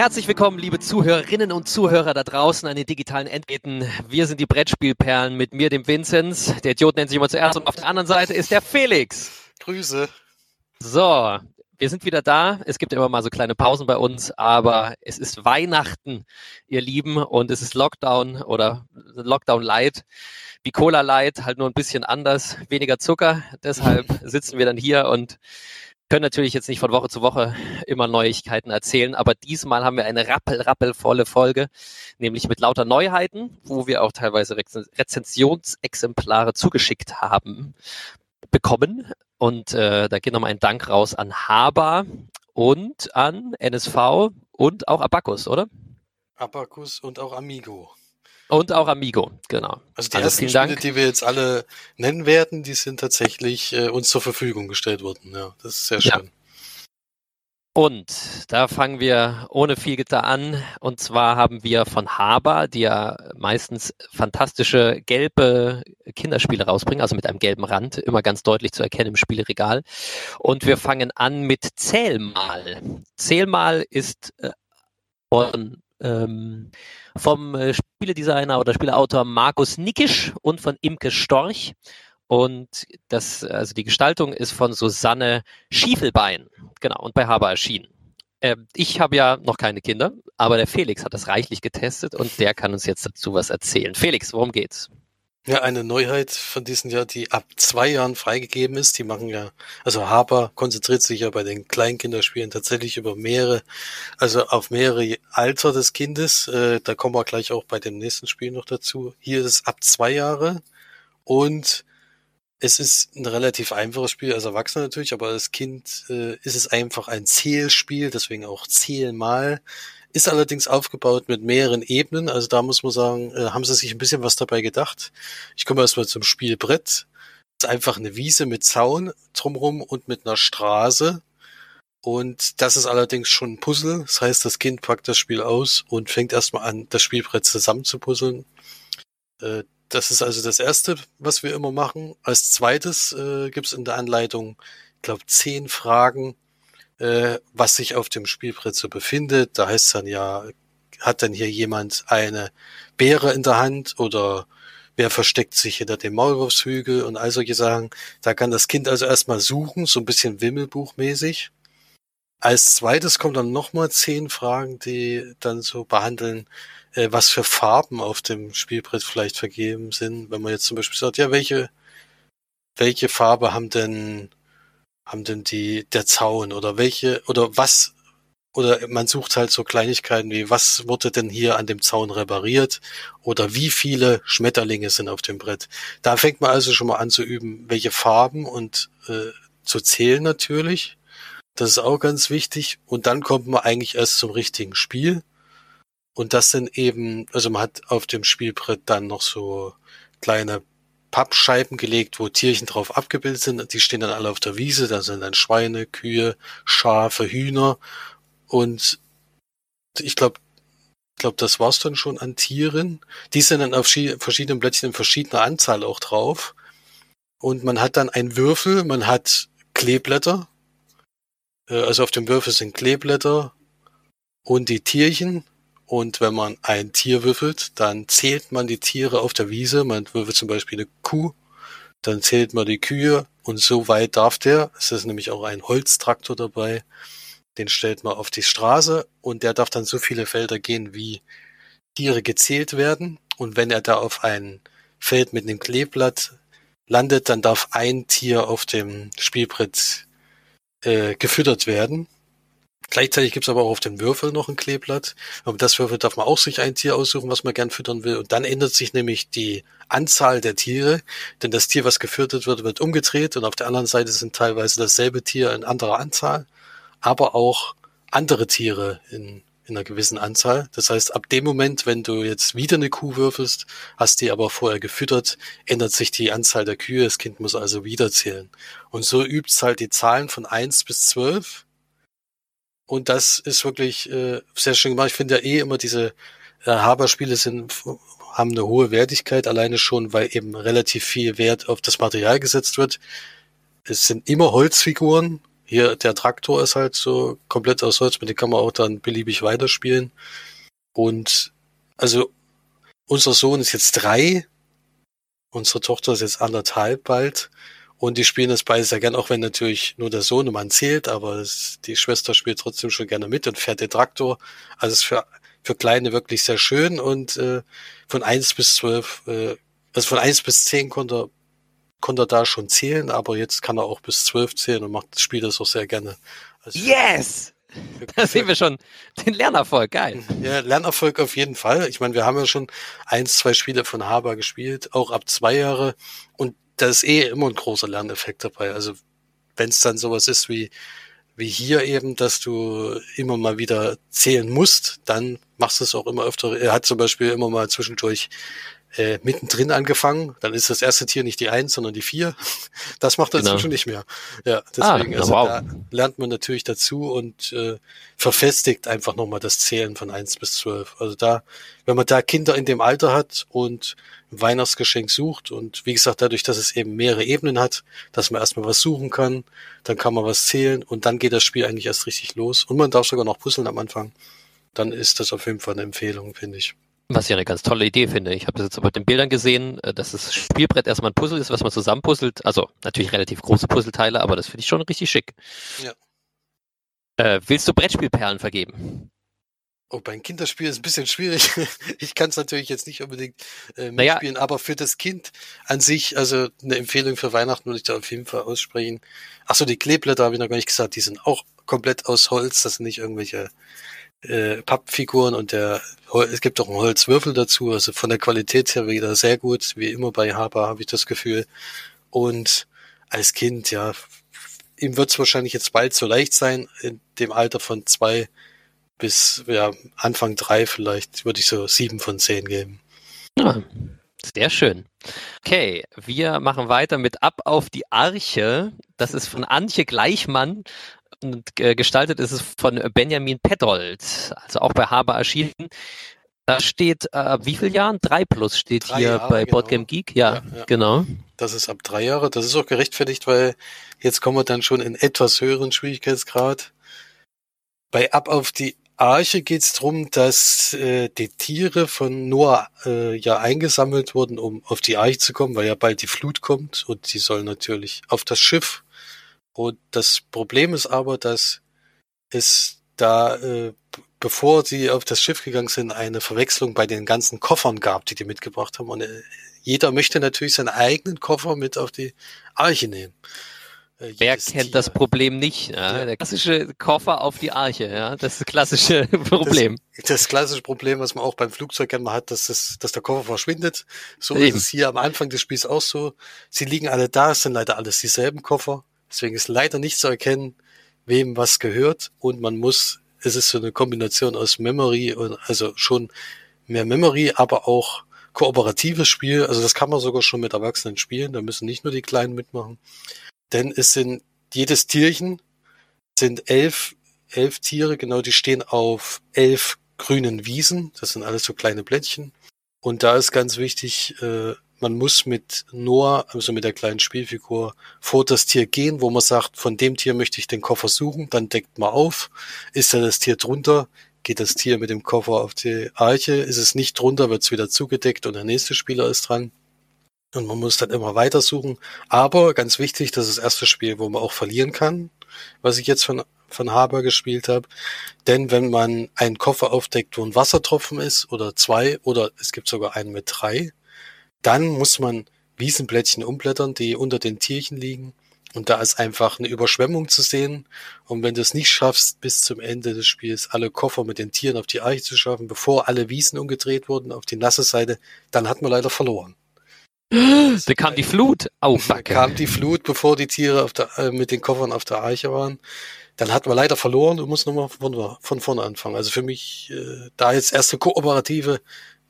Herzlich willkommen, liebe Zuhörerinnen und Zuhörer da draußen an den digitalen Endgeräten. Wir sind die Brettspielperlen mit mir, dem Vinzenz. Der Idiot nennt sich immer zuerst und auf der anderen Seite ist der Felix. Grüße. So, wir sind wieder da. Es gibt immer mal so kleine Pausen bei uns, aber es ist Weihnachten, ihr Lieben, und es ist Lockdown oder Lockdown Light, wie Cola Light, halt nur ein bisschen anders, weniger Zucker. Deshalb sitzen wir dann hier und können natürlich jetzt nicht von Woche zu Woche immer Neuigkeiten erzählen, aber diesmal haben wir eine rappel, rappelvolle Folge, nämlich mit lauter Neuheiten, wo wir auch teilweise Rezensionsexemplare zugeschickt haben, bekommen. Und äh, da geht nochmal ein Dank raus an Haber und an NSV und auch Abacus, oder? Abacus und auch Amigo. Und auch Amigo, genau. Also die also ersten Spiele, Dank. die wir jetzt alle nennen werden, die sind tatsächlich äh, uns zur Verfügung gestellt worden. Ja, das ist sehr schön. Ja. Und da fangen wir ohne viel Gitter an. Und zwar haben wir von Haber, die ja meistens fantastische gelbe Kinderspiele rausbringen, also mit einem gelben Rand, immer ganz deutlich zu erkennen im Spieleregal. Und wir fangen an mit Zählmal. Zählmal ist äh, von ähm, vom äh, Spieledesigner oder Spieleautor Markus Nickisch und von Imke Storch. Und das, also die Gestaltung ist von Susanne Schiefelbein, genau, und bei Haber erschienen. Äh, ich habe ja noch keine Kinder, aber der Felix hat das reichlich getestet und der kann uns jetzt dazu was erzählen. Felix, worum geht's? Ja, eine Neuheit von diesen Jahr, die ab zwei Jahren freigegeben ist. Die machen ja, also Haber konzentriert sich ja bei den Kleinkinderspielen tatsächlich über mehrere, also auf mehrere Alter des Kindes. Äh, da kommen wir gleich auch bei dem nächsten Spiel noch dazu. Hier ist es ab zwei Jahre und es ist ein relativ einfaches Spiel, als Erwachsener natürlich, aber als Kind äh, ist es einfach ein Zählspiel, deswegen auch Zähl mal. Ist allerdings aufgebaut mit mehreren Ebenen. Also da muss man sagen, äh, haben sie sich ein bisschen was dabei gedacht. Ich komme erstmal zum Spielbrett. Das ist einfach eine Wiese mit Zaun drumrum und mit einer Straße. Und das ist allerdings schon ein Puzzle. Das heißt, das Kind packt das Spiel aus und fängt erstmal an, das Spielbrett zusammen zu puzzeln. Äh, das ist also das Erste, was wir immer machen. Als zweites äh, gibt es in der Anleitung, ich glaube, zehn Fragen, äh, was sich auf dem Spielbrett so befindet. Da heißt es dann ja, hat denn hier jemand eine Beere in der Hand oder wer versteckt sich hinter dem Maulwurfshügel und all solche Sachen. Da kann das Kind also erstmal suchen, so ein bisschen Wimmelbuchmäßig. Als zweites kommen dann nochmal zehn Fragen, die dann so behandeln, äh, was für Farben auf dem Spielbrett vielleicht vergeben sind. Wenn man jetzt zum Beispiel sagt, ja, welche, welche Farbe haben denn haben denn die, der Zaun oder welche, oder was, oder man sucht halt so Kleinigkeiten wie, was wurde denn hier an dem Zaun repariert oder wie viele Schmetterlinge sind auf dem Brett. Da fängt man also schon mal an zu üben, welche Farben und äh, zu zählen natürlich. Das ist auch ganz wichtig. Und dann kommt man eigentlich erst zum richtigen Spiel. Und das sind eben, also man hat auf dem Spielbrett dann noch so kleine Pappscheiben gelegt, wo Tierchen drauf abgebildet sind. Die stehen dann alle auf der Wiese. Da sind dann Schweine, Kühe, Schafe, Hühner. Und ich glaube, ich glaube, das war's dann schon an Tieren. Die sind dann auf verschiedenen Blättchen in verschiedener Anzahl auch drauf. Und man hat dann einen Würfel, man hat Kleeblätter. Äh, also auf dem Würfel sind Kleeblätter und die Tierchen und wenn man ein Tier würfelt, dann zählt man die Tiere auf der Wiese. Man würfelt zum Beispiel eine Kuh, dann zählt man die Kühe und so weit darf der. Es ist nämlich auch ein Holztraktor dabei. Den stellt man auf die Straße und der darf dann so viele Felder gehen, wie Tiere gezählt werden. Und wenn er da auf ein Feld mit einem Kleeblatt landet, dann darf ein Tier auf dem Spielbrett äh, gefüttert werden. Gleichzeitig gibt's aber auch auf dem Würfel noch ein Kleeblatt. Aber das Würfel darf man auch sich ein Tier aussuchen, was man gern füttern will. Und dann ändert sich nämlich die Anzahl der Tiere. Denn das Tier, was gefüttert wird, wird umgedreht. Und auf der anderen Seite sind teilweise dasselbe Tier in anderer Anzahl. Aber auch andere Tiere in, in einer gewissen Anzahl. Das heißt, ab dem Moment, wenn du jetzt wieder eine Kuh würfelst, hast die aber vorher gefüttert, ändert sich die Anzahl der Kühe. Das Kind muss also wieder zählen. Und so übt's halt die Zahlen von eins bis zwölf und das ist wirklich äh, sehr schön gemacht. Ich finde ja eh immer diese äh, Haber-Spiele sind haben eine hohe Wertigkeit, alleine schon, weil eben relativ viel Wert auf das Material gesetzt wird. Es sind immer Holzfiguren, Hier, der Traktor ist halt so komplett aus Holz, mit dem kann man auch dann beliebig weiterspielen. Und also unser Sohn ist jetzt drei, unsere Tochter ist jetzt anderthalb bald. Und die spielen das beide sehr gern, auch wenn natürlich nur der Sohn Sohnemann zählt, aber die Schwester spielt trotzdem schon gerne mit und fährt den Traktor. Also ist für, für Kleine wirklich sehr schön und äh, von eins bis zwölf, äh, also von eins bis zehn konnte, konnte er da schon zählen, aber jetzt kann er auch bis zwölf zählen und macht, spielt das auch sehr gerne. Also yes! Da sehen wir schon den Lernerfolg, geil. Ja, Lernerfolg auf jeden Fall. Ich meine, wir haben ja schon eins, zwei Spiele von Haber gespielt, auch ab zwei Jahre. Und da ist eh immer ein großer Lerneffekt dabei. Also wenn es dann sowas ist wie, wie hier eben, dass du immer mal wieder zählen musst, dann machst du es auch immer öfter. Er hat zum Beispiel immer mal zwischendurch äh, mittendrin angefangen, dann ist das erste Tier nicht die Eins, sondern die Vier. Das macht er genau. inzwischen nicht mehr. Ja, deswegen, ah, also wow. da lernt man natürlich dazu und äh, verfestigt einfach nochmal das Zählen von eins bis zwölf. Also da, wenn man da Kinder in dem Alter hat und ein Weihnachtsgeschenk sucht und wie gesagt, dadurch, dass es eben mehrere Ebenen hat, dass man erstmal was suchen kann, dann kann man was zählen und dann geht das Spiel eigentlich erst richtig los. Und man darf sogar noch puzzeln am Anfang. Dann ist das auf jeden Fall eine Empfehlung, finde ich. Was ich eine ganz tolle Idee finde. Ich habe das jetzt aber mit den Bildern gesehen, äh, dass das Spielbrett erstmal ein Puzzle ist, was man zusammenpuzzelt. Also natürlich relativ große Puzzleteile, aber das finde ich schon richtig schick. Ja. Äh, willst du Brettspielperlen vergeben? Oh, beim Kinderspiel ist ein bisschen schwierig. Ich kann es natürlich jetzt nicht unbedingt äh, mitspielen, naja. aber für das Kind an sich, also eine Empfehlung für Weihnachten würde ich da auf jeden Fall aussprechen. Achso, die Kleeblätter habe ich noch gar nicht gesagt, die sind auch komplett aus Holz, das sind nicht irgendwelche äh, Pappfiguren und der es gibt auch einen Holzwürfel dazu, also von der Qualität her wieder sehr gut, wie immer bei Haber habe ich das Gefühl. Und als Kind, ja, ihm wird es wahrscheinlich jetzt bald so leicht sein, in dem Alter von zwei bis ja, Anfang drei vielleicht, würde ich so sieben von zehn geben. Ja, sehr schön. Okay, wir machen weiter mit Ab auf die Arche. Das ist von Antje Gleichmann und äh, gestaltet ist es von Benjamin Pettold, also auch bei Haber erschienen. Da steht, äh, wie viel Jahren? Drei plus steht drei hier Jahre, bei genau. Boardgame Geek. Ja, ja, ja, genau. Das ist ab drei Jahre. Das ist auch gerechtfertigt, weil jetzt kommen wir dann schon in etwas höheren Schwierigkeitsgrad. Bei Ab auf die Arche geht es darum, dass äh, die Tiere von Noah äh, ja eingesammelt wurden, um auf die Arche zu kommen, weil ja bald die Flut kommt und sie sollen natürlich auf das Schiff und das Problem ist aber, dass es da, äh, bevor sie auf das Schiff gegangen sind, eine Verwechslung bei den ganzen Koffern gab, die die mitgebracht haben. Und äh, jeder möchte natürlich seinen eigenen Koffer mit auf die Arche nehmen. Äh, Wer kennt Tier. das Problem nicht? Ja? Ja. Der klassische Koffer auf die Arche, ja, das ist das klassische Problem. Das, das klassische Problem, was man auch beim Flugzeug immer hat, dass, das, dass der Koffer verschwindet. So Eben. ist es hier am Anfang des Spiels auch so. Sie liegen alle da, es sind leider alles dieselben Koffer. Deswegen ist leider nicht zu erkennen, wem was gehört und man muss, es ist so eine Kombination aus Memory und also schon mehr Memory, aber auch kooperatives Spiel. Also das kann man sogar schon mit Erwachsenen spielen. Da müssen nicht nur die Kleinen mitmachen. Denn es sind jedes Tierchen sind elf, elf Tiere, genau, die stehen auf elf grünen Wiesen. Das sind alles so kleine Blättchen. Und da ist ganz wichtig, äh, man muss mit Noah, also mit der kleinen Spielfigur, vor das Tier gehen, wo man sagt, von dem Tier möchte ich den Koffer suchen, dann deckt man auf, ist da das Tier drunter, geht das Tier mit dem Koffer auf die Arche, ist es nicht drunter, wird es wieder zugedeckt und der nächste Spieler ist dran. Und man muss dann immer weiter suchen. Aber ganz wichtig, das ist das erste Spiel, wo man auch verlieren kann, was ich jetzt von, von Haber gespielt habe. Denn wenn man einen Koffer aufdeckt, wo ein Wassertropfen ist, oder zwei, oder es gibt sogar einen mit drei, dann muss man Wiesenblättchen umblättern, die unter den Tierchen liegen. Und da ist einfach eine Überschwemmung zu sehen. Und wenn du es nicht schaffst, bis zum Ende des Spiels alle Koffer mit den Tieren auf die Arche zu schaffen, bevor alle Wiesen umgedreht wurden auf die nasse Seite, dann hat man leider verloren. Da kam die Flut. Oh, Da kam die Flut, bevor die Tiere der, äh, mit den Koffern auf der Arche waren. Dann hat man leider verloren und muss nochmal von, von vorne anfangen. Also für mich, äh, da jetzt erste kooperative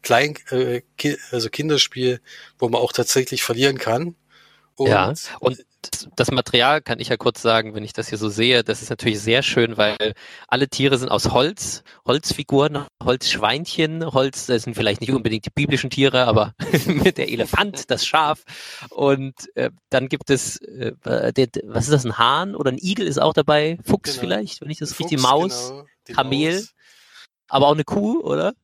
Klein, äh, also Kinderspiel, wo man auch tatsächlich verlieren kann. Und ja, und das Material kann ich ja kurz sagen, wenn ich das hier so sehe, das ist natürlich sehr schön, weil alle Tiere sind aus Holz, Holzfiguren, Holzschweinchen, Holz, das sind vielleicht nicht unbedingt die biblischen Tiere, aber der Elefant, das Schaf und äh, dann gibt es, äh, der, was ist das, ein Hahn oder ein Igel ist auch dabei, Fuchs genau. vielleicht, wenn ich das richtig, Maus, genau, Kamel, Maus. aber auch eine Kuh, oder?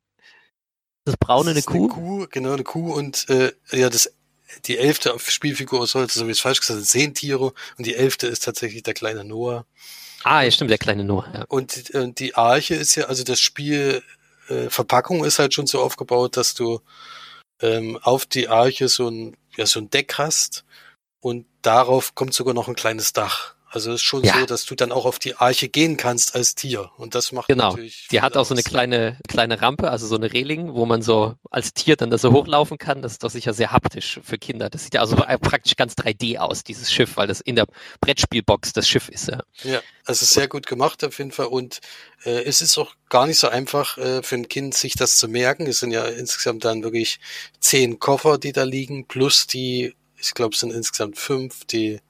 Das braune das eine Kuh? Eine Kuh, genau, eine Kuh und äh, ja, das die elfte Spielfigur Holz, so wie es falsch gesagt ist, zehn Tiere und die elfte ist tatsächlich der kleine Noah. Ah, ja, stimmt, der kleine Noah. Ja. Und, und die Arche ist ja, also das Spiel äh, Verpackung ist halt schon so aufgebaut, dass du ähm, auf die Arche so ein, ja, so ein Deck hast und darauf kommt sogar noch ein kleines Dach. Also es ist schon ja. so, dass du dann auch auf die Arche gehen kannst als Tier. Und das macht genau. natürlich. Die hat auch so eine kleine, kleine Rampe, also so eine Reling, wo man so als Tier dann da so hochlaufen kann. Das ist doch sicher sehr haptisch für Kinder. Das sieht ja also praktisch ganz 3D aus, dieses Schiff, weil das in der Brettspielbox das Schiff ist. Ja, ja also sehr gut gemacht auf jeden Fall. Und äh, es ist auch gar nicht so einfach äh, für ein Kind, sich das zu merken. Es sind ja insgesamt dann wirklich zehn Koffer, die da liegen, plus die, ich glaube, es sind insgesamt fünf, die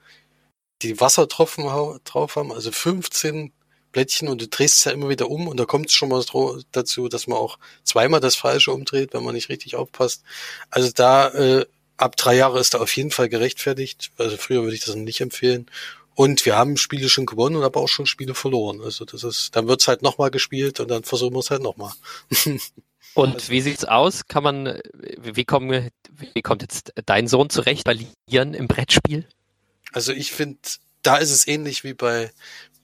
die Wassertropfen drauf haben, also 15 Blättchen und du drehst es ja immer wieder um und da kommt es schon mal dazu, dass man auch zweimal das Falsche umdreht, wenn man nicht richtig aufpasst. Also da äh, ab drei Jahre ist da auf jeden Fall gerechtfertigt. Also früher würde ich das nicht empfehlen. Und wir haben Spiele schon gewonnen und aber auch schon Spiele verloren. Also das ist, dann wird's halt nochmal gespielt und dann versuchen wir es halt nochmal. Und wie sieht's aus? Kann man, wie, kommen, wie kommt jetzt dein Sohn zurecht bei Lieren im Brettspiel? Also ich finde, da ist es ähnlich wie bei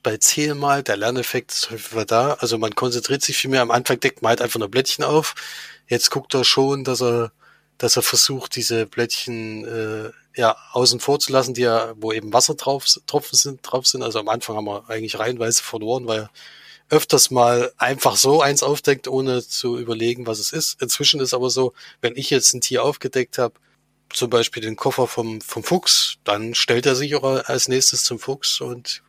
bei Zähl mal, der Lerneffekt ist häufiger da. Also man konzentriert sich viel mehr. Am Anfang deckt man halt einfach nur Blättchen auf. Jetzt guckt er schon, dass er, dass er versucht, diese Blättchen äh, ja außen vor zu lassen, die ja, wo eben Wasser drauf, Tropfen sind, drauf sind. Also am Anfang haben wir eigentlich reihenweise verloren, weil er öfters mal einfach so eins aufdeckt, ohne zu überlegen, was es ist. Inzwischen ist aber so, wenn ich jetzt ein Tier aufgedeckt habe, zum Beispiel den Koffer vom, vom Fuchs, dann stellt er sich auch als nächstes zum Fuchs und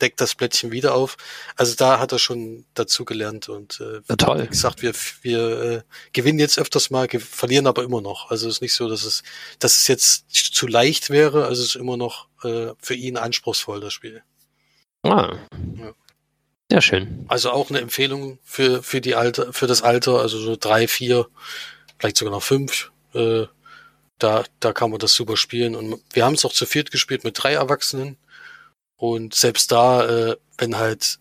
deckt das Blättchen wieder auf. Also da hat er schon dazu gelernt und äh, ja, toll. wie gesagt, wir, wir äh, gewinnen jetzt öfters mal, verlieren aber immer noch. Also es ist nicht so, dass es, dass es jetzt zu leicht wäre, also es ist immer noch äh, für ihn anspruchsvoll, das Spiel. Ah. Ja. Sehr schön. Also auch eine Empfehlung für, für die Alter, für das Alter, also so drei, vier, vielleicht sogar noch fünf, äh, da, da kann man das super spielen. Und wir haben es auch zu viert gespielt mit drei Erwachsenen. Und selbst da, äh, wenn halt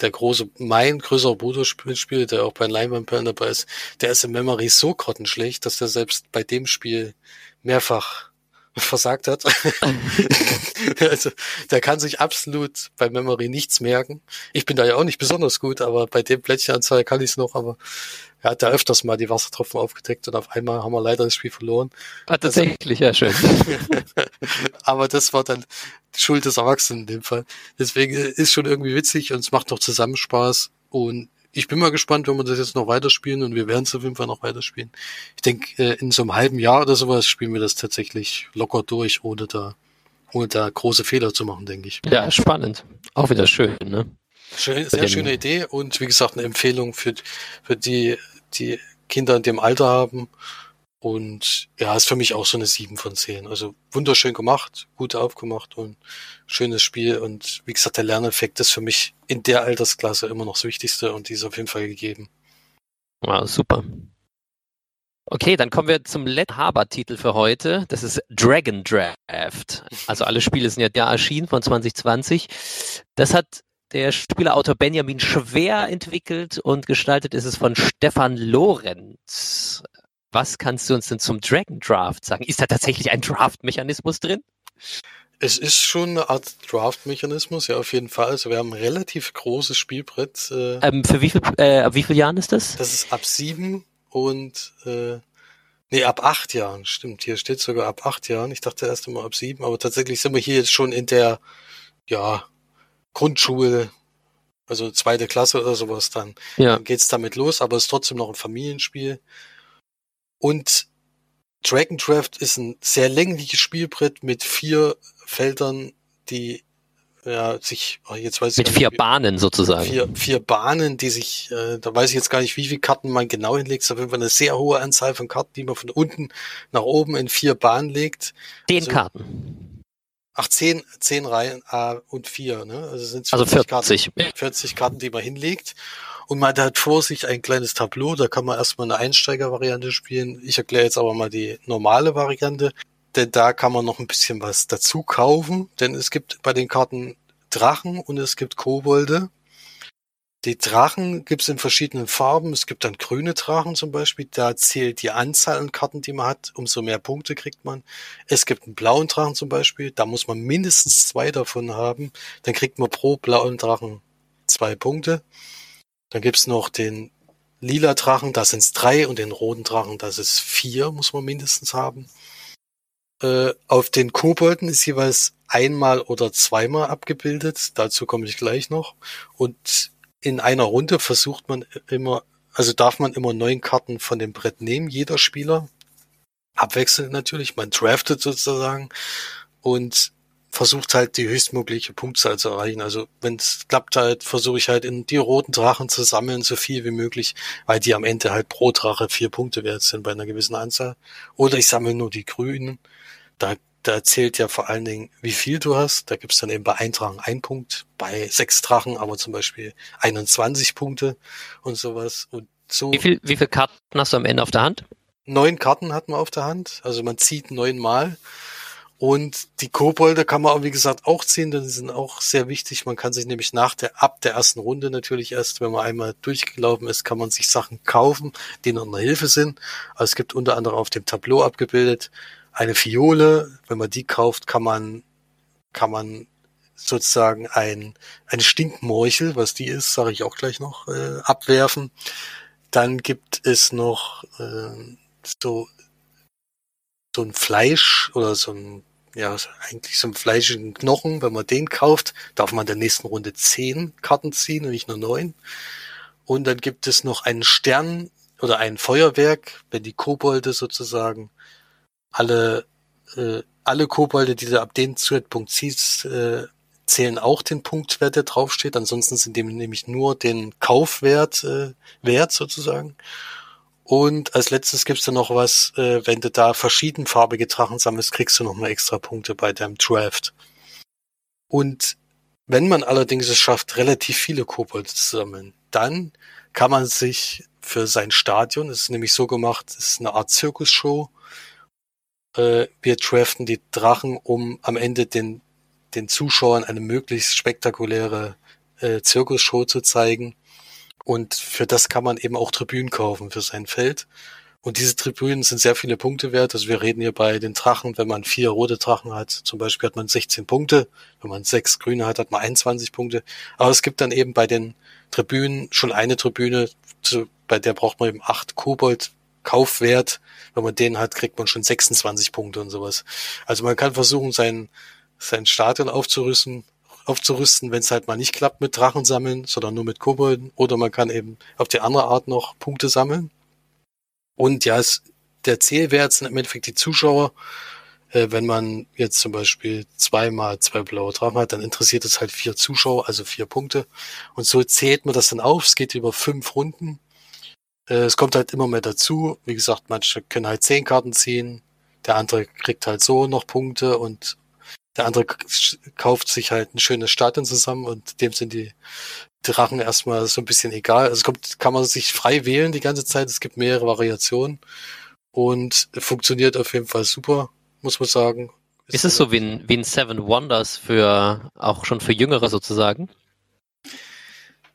der große, mein größerer Bruder spielt, der auch bei Leinwandperlen dabei ist, der ist im Memory so grottenschlecht, dass der selbst bei dem Spiel mehrfach versagt hat. also der kann sich absolut bei Memory nichts merken. Ich bin da ja auch nicht besonders gut, aber bei dem Plättchenanzahl kann ich es noch, aber er hat da öfters mal die Wassertropfen aufgedeckt und auf einmal haben wir leider das Spiel verloren. Ah, tatsächlich, ja, schön. aber das war dann Schuld des Erwachsenen in dem Fall. Deswegen ist schon irgendwie witzig und es macht noch zusammen Spaß und ich bin mal gespannt, wenn wir das jetzt noch weiterspielen und wir werden es auf jeden Fall noch weiterspielen. Ich denke, äh, in so einem halben Jahr oder sowas spielen wir das tatsächlich locker durch, ohne da, ohne da große Fehler zu machen, denke ich. Ja, spannend. Auch wieder schön, ne? Schön, sehr schöne Idee und wie gesagt eine Empfehlung für, für die, die Kinder in dem Alter haben. Und ja, ist für mich auch so eine 7 von 10. Also wunderschön gemacht, gut aufgemacht und schönes Spiel. Und wie gesagt, der Lerneffekt ist für mich in der Altersklasse immer noch das Wichtigste und die ist auf jeden Fall gegeben. Wow, super. Okay, dann kommen wir zum letzten Haber-Titel für heute. Das ist Dragon Draft. Also alle Spiele sind ja da erschienen von 2020. Das hat der Spielerautor Benjamin Schwer entwickelt und gestaltet ist es von Stefan Lorenz. Was kannst du uns denn zum Dragon Draft sagen? Ist da tatsächlich ein Draft-Mechanismus drin? Es ist schon eine Art Draft-Mechanismus, ja, auf jeden Fall. Also wir haben ein relativ großes Spielbrett. Äh, ähm, für wie viel, äh, ab wie vielen Jahren ist das? Das ist ab sieben und äh, nee, ab acht Jahren, stimmt. Hier steht sogar ab acht Jahren. Ich dachte erst immer ab sieben, aber tatsächlich sind wir hier jetzt schon in der, ja, Grundschule, also zweite Klasse oder sowas dann. Ja. Dann geht's damit los, aber es ist trotzdem noch ein Familienspiel. Und Dragon Draft ist ein sehr längliches Spielbrett mit vier Feldern, die ja, sich, oh, jetzt weiß mit ich vier nicht, Bahnen sozusagen. Vier, vier Bahnen, die sich, äh, da weiß ich jetzt gar nicht, wie viele Karten man genau hinlegt. Auf jeden Fall eine sehr hohe Anzahl von Karten, die man von unten nach oben in vier Bahnen legt. Zehn also, Karten. Ach, zehn, zehn Reihen A und vier, ne? Also sind 40 also 40. Karten, 40 Karten, die man hinlegt. Und man hat vor sich ein kleines Tableau, da kann man erstmal eine Einsteigervariante spielen. Ich erkläre jetzt aber mal die normale Variante, denn da kann man noch ein bisschen was dazu kaufen, denn es gibt bei den Karten Drachen und es gibt Kobolde. Die Drachen gibt es in verschiedenen Farben. Es gibt dann grüne Drachen zum Beispiel. Da zählt die Anzahl an Karten, die man hat. Umso mehr Punkte kriegt man. Es gibt einen blauen Drachen zum Beispiel. Da muss man mindestens zwei davon haben. Dann kriegt man pro blauen Drachen zwei Punkte. Dann gibt's noch den lila Drachen. Da sind's drei. Und den roten Drachen, das ist vier, muss man mindestens haben. Äh, auf den Kobolden ist jeweils einmal oder zweimal abgebildet. Dazu komme ich gleich noch. Und in einer Runde versucht man immer, also darf man immer neun Karten von dem Brett nehmen, jeder Spieler. Abwechselnd natürlich, man draftet sozusagen und versucht halt die höchstmögliche Punktzahl zu erreichen. Also wenn es klappt halt, versuche ich halt in die roten Drachen zu sammeln, so viel wie möglich, weil die am Ende halt pro Drache vier Punkte wert sind bei einer gewissen Anzahl. Oder ich sammle nur die grünen. Da da zählt ja vor allen Dingen, wie viel du hast. Da gibt's dann eben bei Eintragen ein Punkt, bei sechs Drachen aber zum Beispiel 21 Punkte und sowas. Und so. Wie viel, wie viele Karten hast du am Ende auf der Hand? Neun Karten hat man auf der Hand. Also man zieht neunmal. Und die Kobolde kann man auch, wie gesagt, auch ziehen, denn die sind auch sehr wichtig. Man kann sich nämlich nach der, ab der ersten Runde natürlich erst, wenn man einmal durchgelaufen ist, kann man sich Sachen kaufen, die noch eine Hilfe sind. Also es gibt unter anderem auf dem Tableau abgebildet eine Fiole. Wenn man die kauft, kann man, kann man sozusagen ein, eine Stinkmorchel, was die ist, sage ich auch gleich noch, äh, abwerfen. Dann gibt es noch äh, so, so ein Fleisch oder so ein, ja, eigentlich so ein fleischigen Knochen. Wenn man den kauft, darf man in der nächsten Runde zehn Karten ziehen und nicht nur neun. Und dann gibt es noch einen Stern oder ein Feuerwerk, wenn die Kobolde sozusagen alle, äh, alle Kobolde, die du ab dem Zeitpunkt ziehst, äh, zählen auch den Punktwert, der draufsteht. Ansonsten sind dem nämlich nur den Kaufwert äh, wert sozusagen. Und als letztes gibt's dann noch was, äh, wenn du da verschiedenfarbige Drachen sammelst, kriegst du nochmal extra Punkte bei deinem Draft. Und wenn man allerdings es schafft, relativ viele Kobolde zu sammeln, dann kann man sich für sein Stadion, es ist nämlich so gemacht, es ist eine Art Zirkusshow, äh, wir draften die Drachen, um am Ende den, den Zuschauern eine möglichst spektakuläre äh, Zirkusshow zu zeigen. Und für das kann man eben auch Tribünen kaufen für sein Feld. Und diese Tribünen sind sehr viele Punkte wert. Also wir reden hier bei den Drachen, wenn man vier rote Drachen hat, zum Beispiel hat man 16 Punkte. Wenn man sechs grüne hat, hat man 21 Punkte. Aber es gibt dann eben bei den Tribünen schon eine Tribüne, bei der braucht man eben acht Kobold Kaufwert. Wenn man den hat, kriegt man schon 26 Punkte und sowas. Also man kann versuchen, sein, sein Stadion aufzurüsten, aufzurüsten, wenn es halt mal nicht klappt mit Drachen sammeln, sondern nur mit Kobolden. Oder man kann eben auf die andere Art noch Punkte sammeln. Und ja, es, der Zählwert sind im Endeffekt die Zuschauer. Äh, wenn man jetzt zum Beispiel zweimal zwei blaue Drachen hat, dann interessiert es halt vier Zuschauer, also vier Punkte. Und so zählt man das dann auf. Es geht über fünf Runden. Äh, es kommt halt immer mehr dazu. Wie gesagt, manche können halt zehn Karten ziehen, der andere kriegt halt so noch Punkte und der andere kauft sich halt ein schönes Stadion zusammen und dem sind die Drachen erstmal so ein bisschen egal. Also es kommt, kann man sich frei wählen die ganze Zeit. Es gibt mehrere Variationen und funktioniert auf jeden Fall super, muss man sagen. Ist, ist es so wie ein, wie ein Seven Wonders für auch schon für Jüngere sozusagen?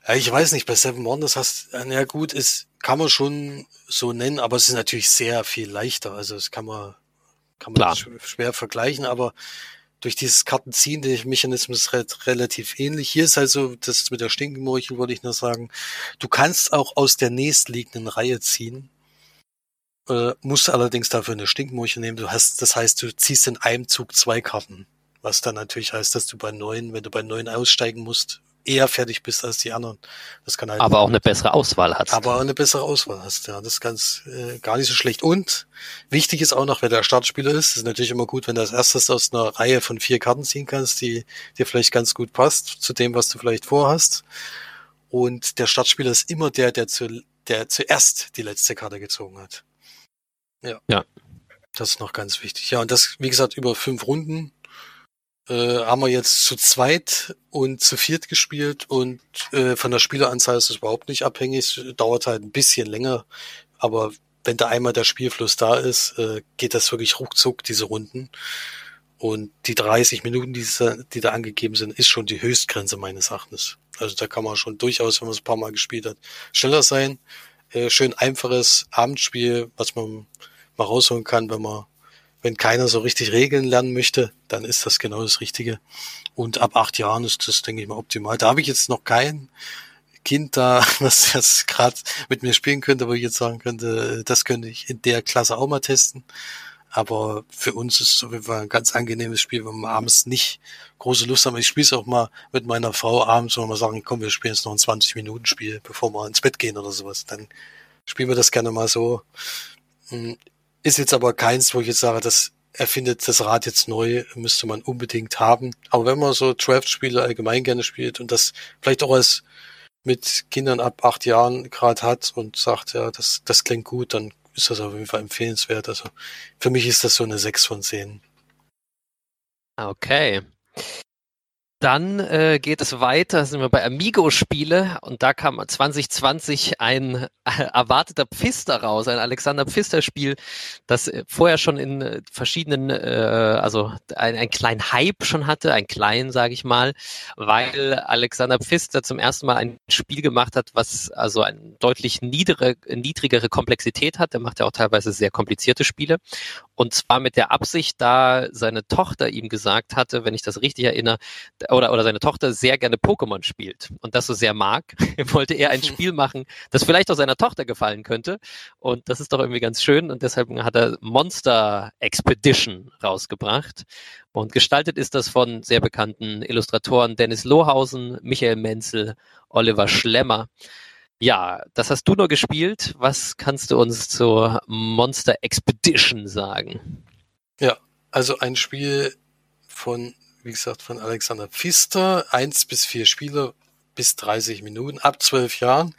Ja, ich weiß nicht, bei Seven Wonders hast, ja gut, ist, kann man schon so nennen, aber es ist natürlich sehr viel leichter. Also es kann man, kann man schwer vergleichen, aber durch dieses Kartenziehen, der Mechanismus ist relativ ähnlich. Hier ist also, das mit der Stinkenmorchel wollte ich nur sagen, du kannst auch aus der nächstliegenden Reihe ziehen, äh, musst allerdings dafür eine Stinkmorchel nehmen. Du hast, das heißt, du ziehst in einem Zug zwei Karten. Was dann natürlich heißt, dass du bei neun, wenn du bei neun aussteigen musst, eher fertig bist als die anderen. Das kann halt aber auch eine bessere Auswahl hast. Aber auch eine bessere Auswahl hast, ja. Das ist ganz äh, gar nicht so schlecht. Und wichtig ist auch noch, wer der Startspieler ist, ist natürlich immer gut, wenn du als erstes aus einer Reihe von vier Karten ziehen kannst, die dir vielleicht ganz gut passt zu dem, was du vielleicht vorhast. Und der Startspieler ist immer der, der, zu, der zuerst die letzte Karte gezogen hat. Ja. Ja. Das ist noch ganz wichtig. Ja, und das, wie gesagt, über fünf Runden äh, haben wir jetzt zu zweit und zu viert gespielt und äh, von der Spieleranzahl ist es überhaupt nicht abhängig. Dauert halt ein bisschen länger, aber wenn da einmal der Spielfluss da ist, äh, geht das wirklich ruckzuck, diese Runden. Und die 30 Minuten, die, die da angegeben sind, ist schon die Höchstgrenze meines Erachtens. Also da kann man schon durchaus, wenn man es ein paar Mal gespielt hat, schneller sein. Äh, schön einfaches Abendspiel, was man mal rausholen kann, wenn man wenn keiner so richtig Regeln lernen möchte, dann ist das genau das Richtige. Und ab acht Jahren ist das, denke ich mal, optimal. Da habe ich jetzt noch kein Kind da, was jetzt gerade mit mir spielen könnte, wo ich jetzt sagen könnte, das könnte ich in der Klasse auch mal testen. Aber für uns ist es auf jeden Fall ein ganz angenehmes Spiel, wenn wir abends nicht große Lust haben. Ich spiele es auch mal mit meiner Frau abends, wenn wir sagen, komm, wir spielen jetzt noch ein 20-Minuten-Spiel, bevor wir ins Bett gehen oder sowas. Dann spielen wir das gerne mal so. Ist jetzt aber keins, wo ich jetzt sage, das erfindet das Rad jetzt neu, müsste man unbedingt haben. Aber wenn man so Draft-Spiele allgemein gerne spielt und das vielleicht auch als mit Kindern ab acht Jahren gerade hat und sagt, ja, das, das klingt gut, dann ist das auf jeden Fall empfehlenswert. Also für mich ist das so eine sechs von zehn. Okay. Dann äh, geht es weiter, sind wir bei Amigo-Spiele und da kam 2020 ein äh, erwarteter Pfister raus, ein Alexander Pfister-Spiel, das äh, vorher schon in äh, verschiedenen, äh, also ein, ein kleinen Hype schon hatte, ein kleinen, sage ich mal, weil Alexander Pfister zum ersten Mal ein Spiel gemacht hat, was also eine deutlich niedere, niedrigere Komplexität hat. Der macht ja auch teilweise sehr komplizierte Spiele und zwar mit der Absicht, da seine Tochter ihm gesagt hatte, wenn ich das richtig erinnere, oder, oder seine Tochter sehr gerne Pokémon spielt und das so sehr mag, wollte er ein Spiel machen, das vielleicht auch seiner Tochter gefallen könnte. Und das ist doch irgendwie ganz schön. Und deshalb hat er Monster Expedition rausgebracht. Und gestaltet ist das von sehr bekannten Illustratoren Dennis Lohausen, Michael Menzel, Oliver Schlemmer. Ja, das hast du nur gespielt. Was kannst du uns zur Monster Expedition sagen? Ja, also ein Spiel von wie gesagt, von Alexander Pfister. Eins bis vier Spieler bis 30 Minuten, ab zwölf Jahren.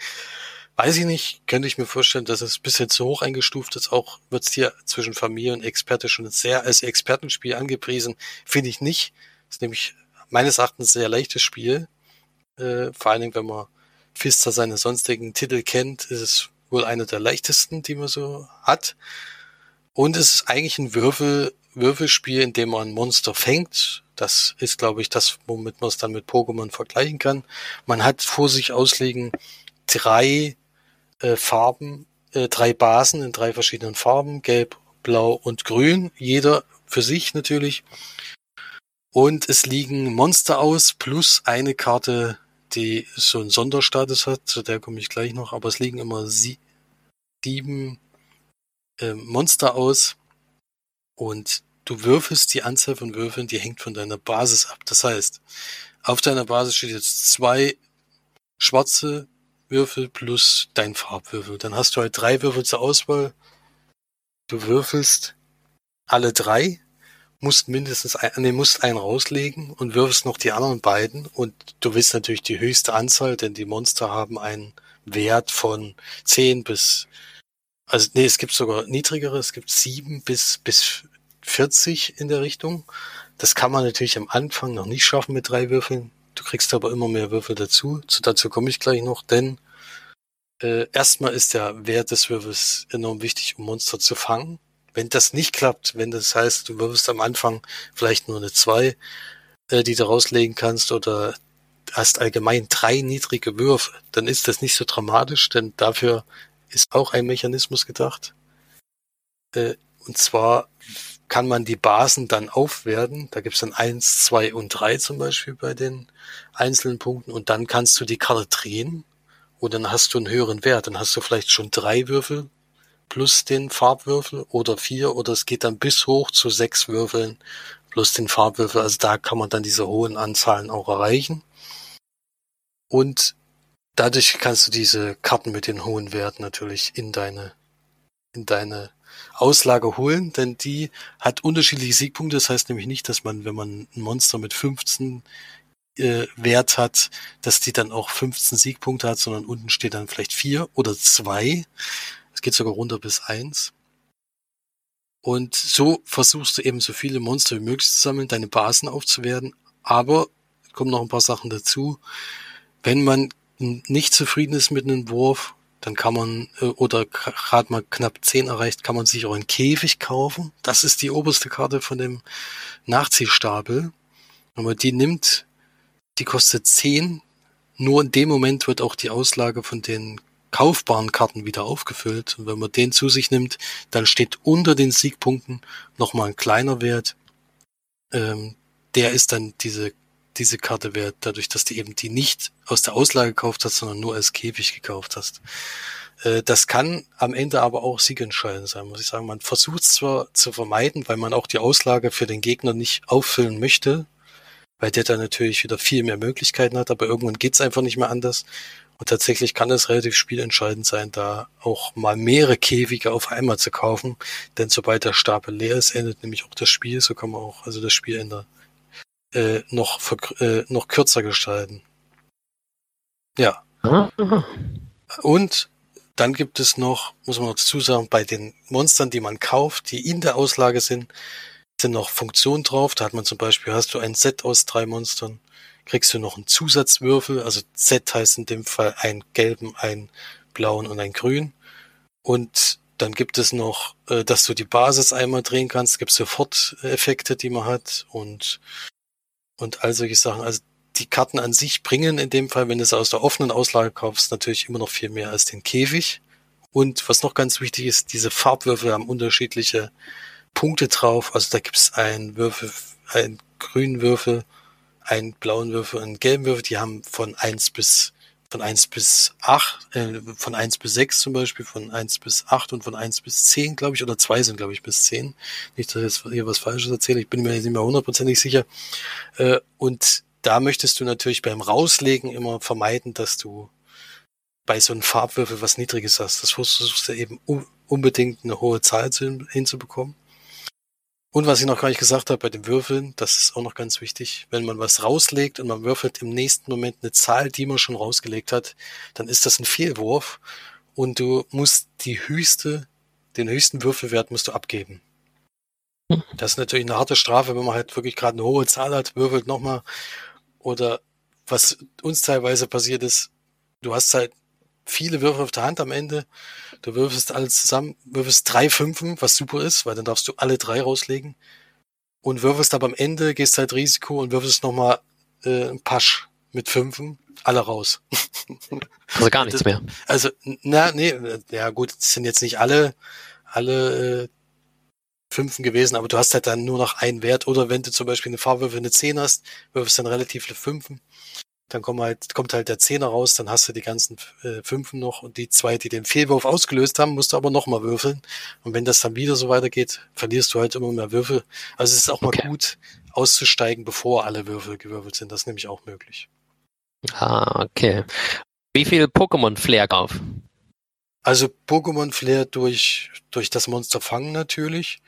Weiß ich nicht, könnte ich mir vorstellen, dass es bis jetzt so hoch eingestuft ist. Auch wird es hier zwischen Familie und Experte schon sehr als Expertenspiel angepriesen. Finde ich nicht. ist nämlich meines Erachtens ein sehr leichtes Spiel. Äh, vor allen Dingen, wenn man Pfister seine sonstigen Titel kennt, ist es wohl einer der leichtesten, die man so hat. Und es ist eigentlich ein Würfel, Würfelspiel, in dem man ein Monster fängt das ist, glaube ich, das, womit man es dann mit Pokémon vergleichen kann. Man hat vor sich ausliegen drei äh, Farben, äh, drei Basen in drei verschiedenen Farben, gelb, blau und grün, jeder für sich natürlich. Und es liegen Monster aus plus eine Karte, die so einen Sonderstatus hat, zu der komme ich gleich noch, aber es liegen immer sie sieben äh, Monster aus. Und du würfelst die Anzahl von Würfeln, die hängt von deiner Basis ab. Das heißt, auf deiner Basis steht jetzt zwei schwarze Würfel plus dein Farbwürfel. Dann hast du halt drei Würfel zur Auswahl. Du würfelst alle drei, musst mindestens ein, nee, musst einen rauslegen und würfelst noch die anderen beiden. Und du willst natürlich die höchste Anzahl, denn die Monster haben einen Wert von zehn bis also nee, es gibt sogar niedrigere, es gibt sieben bis bis 40 in der Richtung. Das kann man natürlich am Anfang noch nicht schaffen mit drei Würfeln. Du kriegst aber immer mehr Würfel dazu. Zu, dazu komme ich gleich noch, denn äh, erstmal ist der Wert des Würfels enorm wichtig, um Monster zu fangen. Wenn das nicht klappt, wenn das heißt, du würfelst am Anfang vielleicht nur eine zwei, äh, die du rauslegen kannst, oder hast allgemein drei niedrige Würfe, dann ist das nicht so dramatisch, denn dafür ist auch ein Mechanismus gedacht. Äh, und zwar kann man die Basen dann aufwerten. Da gibt's dann eins, zwei und drei zum Beispiel bei den einzelnen Punkten. Und dann kannst du die Karte drehen und dann hast du einen höheren Wert. Dann hast du vielleicht schon drei Würfel plus den Farbwürfel oder vier oder es geht dann bis hoch zu sechs Würfeln plus den Farbwürfel. Also da kann man dann diese hohen Anzahlen auch erreichen. Und dadurch kannst du diese Karten mit den hohen Werten natürlich in deine, in deine Auslage holen, denn die hat unterschiedliche Siegpunkte. Das heißt nämlich nicht, dass man, wenn man ein Monster mit 15 äh, Wert hat, dass die dann auch 15 Siegpunkte hat, sondern unten steht dann vielleicht vier oder zwei. Es geht sogar runter bis eins. Und so versuchst du eben so viele Monster wie möglich zu sammeln, deine Basen aufzuwerten. Aber kommen noch ein paar Sachen dazu. Wenn man nicht zufrieden ist mit einem Wurf, dann kann man, äh, oder gerade mal knapp 10 erreicht, kann man sich auch einen Käfig kaufen. Das ist die oberste Karte von dem Nachziehstapel. Wenn man die nimmt, die kostet 10. Nur in dem Moment wird auch die Auslage von den kaufbaren Karten wieder aufgefüllt. Und wenn man den zu sich nimmt, dann steht unter den Siegpunkten nochmal ein kleiner Wert. Ähm, der ist dann diese, diese Karte wert, dadurch, dass du eben die nicht aus der Auslage gekauft hast, sondern nur als Käfig gekauft hast. Äh, das kann am Ende aber auch siegentscheidend sein, muss ich sagen. Man versucht zwar zu vermeiden, weil man auch die Auslage für den Gegner nicht auffüllen möchte, weil der dann natürlich wieder viel mehr Möglichkeiten hat, aber irgendwann geht's einfach nicht mehr anders. Und tatsächlich kann es relativ spielentscheidend sein, da auch mal mehrere Käfige auf einmal zu kaufen. Denn sobald der Stapel leer ist, endet nämlich auch das Spiel. So kann man auch also das Spielende äh, noch, äh, noch kürzer gestalten. Ja. Und dann gibt es noch, muss man noch dazu sagen, bei den Monstern, die man kauft, die in der Auslage sind, sind noch Funktionen drauf. Da hat man zum Beispiel, hast du ein Set aus drei Monstern, kriegst du noch einen Zusatzwürfel. Also Set heißt in dem Fall einen gelben, einen blauen und einen grün. Und dann gibt es noch, äh, dass du die Basis einmal drehen kannst, gibt Sofort-Effekte, die man hat und, und all solche Sachen. Also die Karten an sich bringen in dem Fall, wenn du es aus der offenen Auslage kaufst, natürlich immer noch viel mehr als den Käfig. Und was noch ganz wichtig ist, diese Farbwürfel haben unterschiedliche Punkte drauf. Also da gibt es einen Würfel, einen grünen Würfel, einen blauen Würfel, einen gelben Würfel. Die haben von eins bis von eins bis acht, äh, von eins bis sechs zum Beispiel, von eins bis acht und von eins bis zehn, glaube ich, oder zwei sind, glaube ich, bis zehn. Nicht, dass ich jetzt hier was Falsches erzähle, ich bin mir nicht mehr hundertprozentig sicher. Äh, und da möchtest du natürlich beim Rauslegen immer vermeiden, dass du bei so einem Farbwürfel was Niedriges hast. Das versuchst du eben unbedingt eine hohe Zahl hinzubekommen. Und was ich noch gar nicht gesagt habe bei den Würfeln, das ist auch noch ganz wichtig. Wenn man was rauslegt und man würfelt im nächsten Moment eine Zahl, die man schon rausgelegt hat, dann ist das ein Fehlwurf und du musst die höchste, den höchsten Würfelwert musst du abgeben. Das ist natürlich eine harte Strafe, wenn man halt wirklich gerade eine hohe Zahl hat, würfelt nochmal. Oder was uns teilweise passiert ist, du hast halt viele Würfe auf der Hand am Ende. Du würfelst alles zusammen, würfelst drei Fünfen, was super ist, weil dann darfst du alle drei rauslegen. Und würfelst aber am Ende, gehst halt Risiko und würfelst nochmal äh, ein Pasch mit Fünfen, alle raus. Also gar nichts mehr. Also, na, nee, ja gut, das sind jetzt nicht alle, alle äh, Fünfen gewesen, aber du hast halt dann nur noch einen Wert. Oder wenn du zum Beispiel eine Fahrwürfel eine 10 hast, würfelst dann relativ viele Fünfen dann kommt halt, kommt halt der Zehner raus, dann hast du die ganzen äh, Fünfen noch und die zwei, die den Fehlwurf ausgelöst haben, musst du aber nochmal würfeln. Und wenn das dann wieder so weitergeht, verlierst du halt immer mehr Würfel. Also es ist auch okay. mal gut, auszusteigen, bevor alle Würfel gewürfelt sind. Das ist nämlich auch möglich. Ah, okay. Wie viel Pokémon-Flair auf? Also Pokémon-Flair durch, durch das Monster fangen natürlich.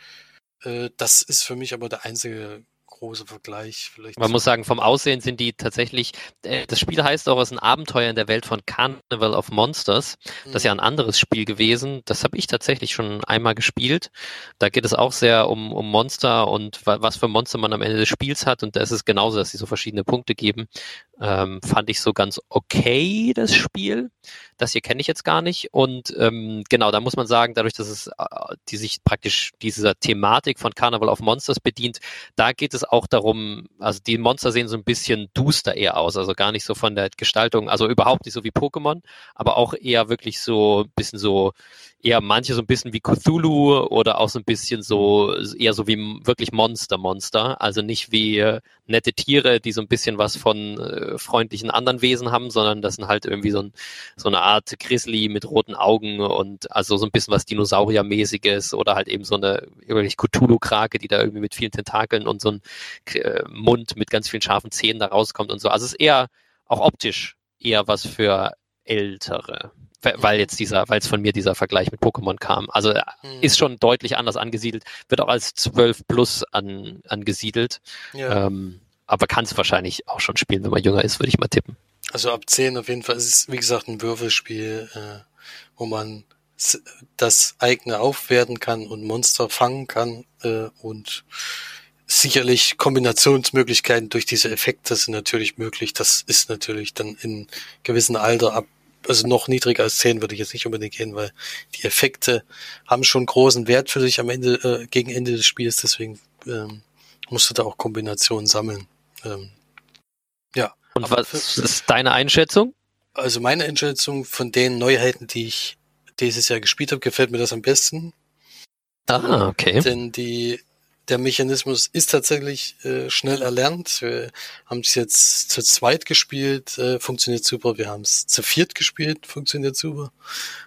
Äh, das ist für mich aber der einzige große Vergleich. Vielleicht Man muss sagen, vom Aussehen sind die tatsächlich, äh, das Spiel heißt auch, es ist ein Abenteuer in der Welt von Carnival of Monsters. Das ist ja mhm. ein anderes Spiel gewesen. Das habe ich tatsächlich schon einmal gespielt. Da geht es auch sehr um, um Monster und was für Monster man am Ende des Spiels hat. Und da ist es genauso, dass sie so verschiedene Punkte geben. Ähm, fand ich so ganz okay, das Spiel. Das hier kenne ich jetzt gar nicht. Und ähm, genau, da muss man sagen, dadurch, dass es äh, die sich praktisch dieser Thematik von Carnival of Monsters bedient, da geht es auch darum, also die Monster sehen so ein bisschen duster eher aus, also gar nicht so von der Gestaltung, also überhaupt nicht so wie Pokémon, aber auch eher wirklich so ein bisschen so eher manche so ein bisschen wie Cthulhu oder auch so ein bisschen so, eher so wie wirklich Monster, Monster. Also nicht wie äh, nette Tiere, die so ein bisschen was von äh, freundlichen anderen Wesen haben, sondern das sind halt irgendwie so, ein, so eine Art Grizzly mit roten Augen und also so ein bisschen was Dinosauriermäßiges oder halt eben so eine wirklich Cthulhu-Krake, die da irgendwie mit vielen Tentakeln und so ein äh, Mund mit ganz vielen scharfen Zähnen da rauskommt und so. Also es ist eher auch optisch eher was für Ältere weil jetzt dieser, weil es von mir dieser Vergleich mit Pokémon kam. Also mhm. ist schon deutlich anders angesiedelt, wird auch als 12 plus an, angesiedelt. Ja. Ähm, aber kann es wahrscheinlich auch schon spielen, wenn man jünger ist, würde ich mal tippen. Also ab 10 auf jeden Fall. Es ist, wie gesagt, ein Würfelspiel, äh, wo man das eigene aufwerten kann und Monster fangen kann äh, und sicherlich Kombinationsmöglichkeiten durch diese Effekte sind natürlich möglich. Das ist natürlich dann in gewissen Alter ab, also noch niedriger als 10 würde ich jetzt nicht unbedingt gehen, weil die Effekte haben schon großen Wert für sich am Ende, äh, gegen Ende des Spiels, deswegen ähm, musst du da auch Kombinationen sammeln. Ähm, ja. Und was für, ist deine Einschätzung? Also meine Einschätzung von den Neuheiten, die ich dieses Jahr gespielt habe, gefällt mir das am besten. Ah, okay. Denn die der Mechanismus ist tatsächlich äh, schnell erlernt. Wir haben es jetzt zu zweit gespielt, äh, funktioniert super. Wir haben es zu viert gespielt, funktioniert super.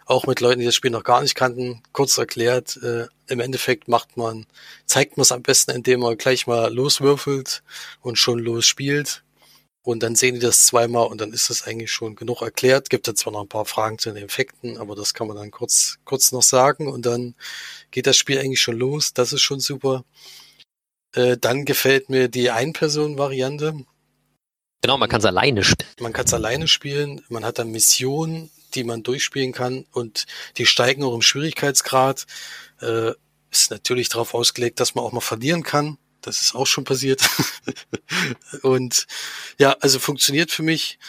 Auch mit Leuten, die das Spiel noch gar nicht kannten, kurz erklärt. Äh, Im Endeffekt macht man, zeigt man es am besten, indem man gleich mal loswürfelt und schon losspielt. Und dann sehen die das zweimal und dann ist das eigentlich schon genug erklärt. Gibt da zwar noch ein paar Fragen zu den Effekten, aber das kann man dann kurz, kurz noch sagen und dann geht das Spiel eigentlich schon los. Das ist schon super. Äh, dann gefällt mir die Ein-Personen-Variante. Genau, man kann es alleine spielen. Man kann es alleine spielen. Man hat dann Missionen, die man durchspielen kann und die steigen auch im Schwierigkeitsgrad. Äh, ist natürlich darauf ausgelegt, dass man auch mal verlieren kann. Das ist auch schon passiert. und ja, also funktioniert für mich.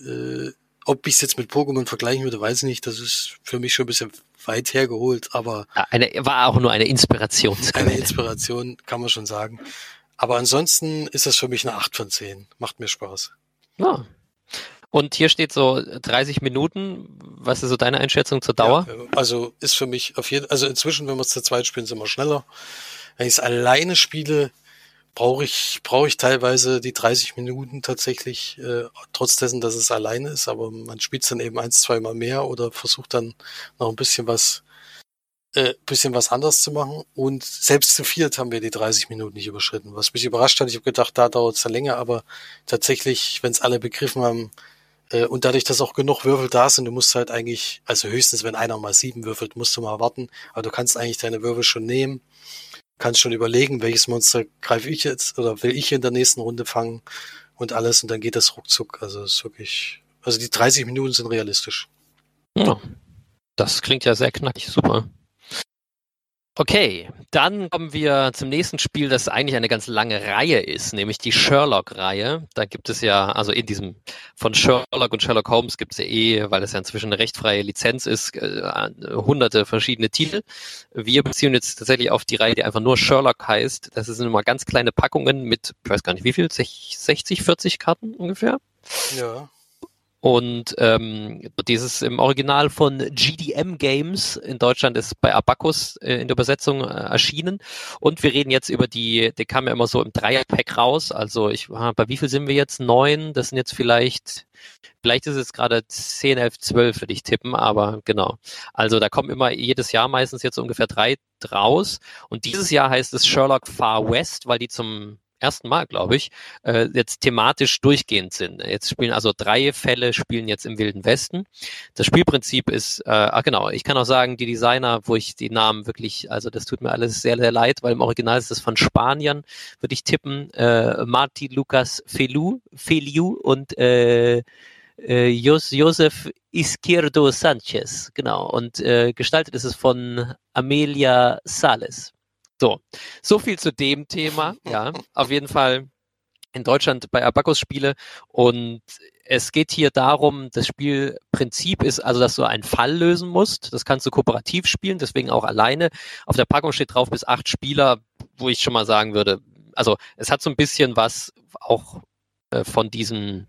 Äh, ob ich es jetzt mit Pokémon vergleichen würde, weiß ich nicht. Das ist für mich schon ein bisschen weit hergeholt, aber. Eine, war auch nur eine Inspiration. Eine Inspiration, kann man schon sagen. Aber ansonsten ist das für mich eine 8 von 10. Macht mir Spaß. Ja. Und hier steht so 30 Minuten. Was ist so deine Einschätzung zur Dauer? Ja, also ist für mich auf jeden also inzwischen, wenn wir es zu zweit spielen, sind wir schneller. Wenn ich es alleine spiele, brauche ich, brauche ich teilweise die 30 Minuten tatsächlich, äh, trotz dessen, dass es alleine ist, aber man spielt dann eben eins, zweimal mehr oder versucht dann noch ein bisschen was, äh, bisschen was anders zu machen. Und selbst zu viert haben wir die 30 Minuten nicht überschritten. Was mich überrascht hat, ich habe gedacht, da dauert es dann länger, aber tatsächlich, wenn es alle begriffen haben, äh, und dadurch, dass auch genug Würfel da sind, du musst halt eigentlich, also höchstens, wenn einer mal sieben würfelt, musst du mal warten, aber du kannst eigentlich deine Würfel schon nehmen kannst schon überlegen, welches Monster greife ich jetzt oder will ich in der nächsten Runde fangen und alles und dann geht das ruckzuck. Also es ist wirklich, also die 30 Minuten sind realistisch. Ja, das klingt ja sehr knackig, super. Okay, dann kommen wir zum nächsten Spiel, das eigentlich eine ganz lange Reihe ist, nämlich die Sherlock-Reihe. Da gibt es ja, also in diesem von Sherlock und Sherlock Holmes gibt es ja eh, weil es ja inzwischen eine rechtfreie Lizenz ist, äh, hunderte verschiedene Titel. Wir beziehen jetzt tatsächlich auf die Reihe, die einfach nur Sherlock heißt. Das sind immer ganz kleine Packungen mit, ich weiß gar nicht wie viel, 60, 40 Karten ungefähr. Ja. Und ähm, dieses im Original von GDM Games in Deutschland ist bei Abacus äh, in der Übersetzung äh, erschienen. Und wir reden jetzt über die, der kam ja immer so im Dreierpack raus. Also ich, bei wie viel sind wir jetzt? Neun? Das sind jetzt vielleicht, vielleicht ist es gerade zehn, elf, zwölf, würde ich tippen, aber genau. Also da kommen immer jedes Jahr meistens jetzt ungefähr drei draus. Und dieses Jahr heißt es Sherlock Far West, weil die zum ersten Mal, glaube ich, äh, jetzt thematisch durchgehend sind. Jetzt spielen also drei Fälle spielen jetzt im Wilden Westen. Das Spielprinzip ist, äh, ah genau, ich kann auch sagen, die Designer, wo ich die Namen wirklich, also das tut mir alles sehr, sehr leid, weil im Original ist es von Spaniern, würde ich tippen, äh, Marti Lucas Felu, Feliu und äh, äh, Josef Izquierdo Sanchez, genau. Und äh, gestaltet ist es von Amelia Sales. So, so viel zu dem Thema. Ja, auf jeden Fall in Deutschland bei Abacus Spiele und es geht hier darum, das Spielprinzip ist also, dass du einen Fall lösen musst. Das kannst du kooperativ spielen, deswegen auch alleine. Auf der Packung steht drauf bis acht Spieler, wo ich schon mal sagen würde, also es hat so ein bisschen was auch äh, von diesen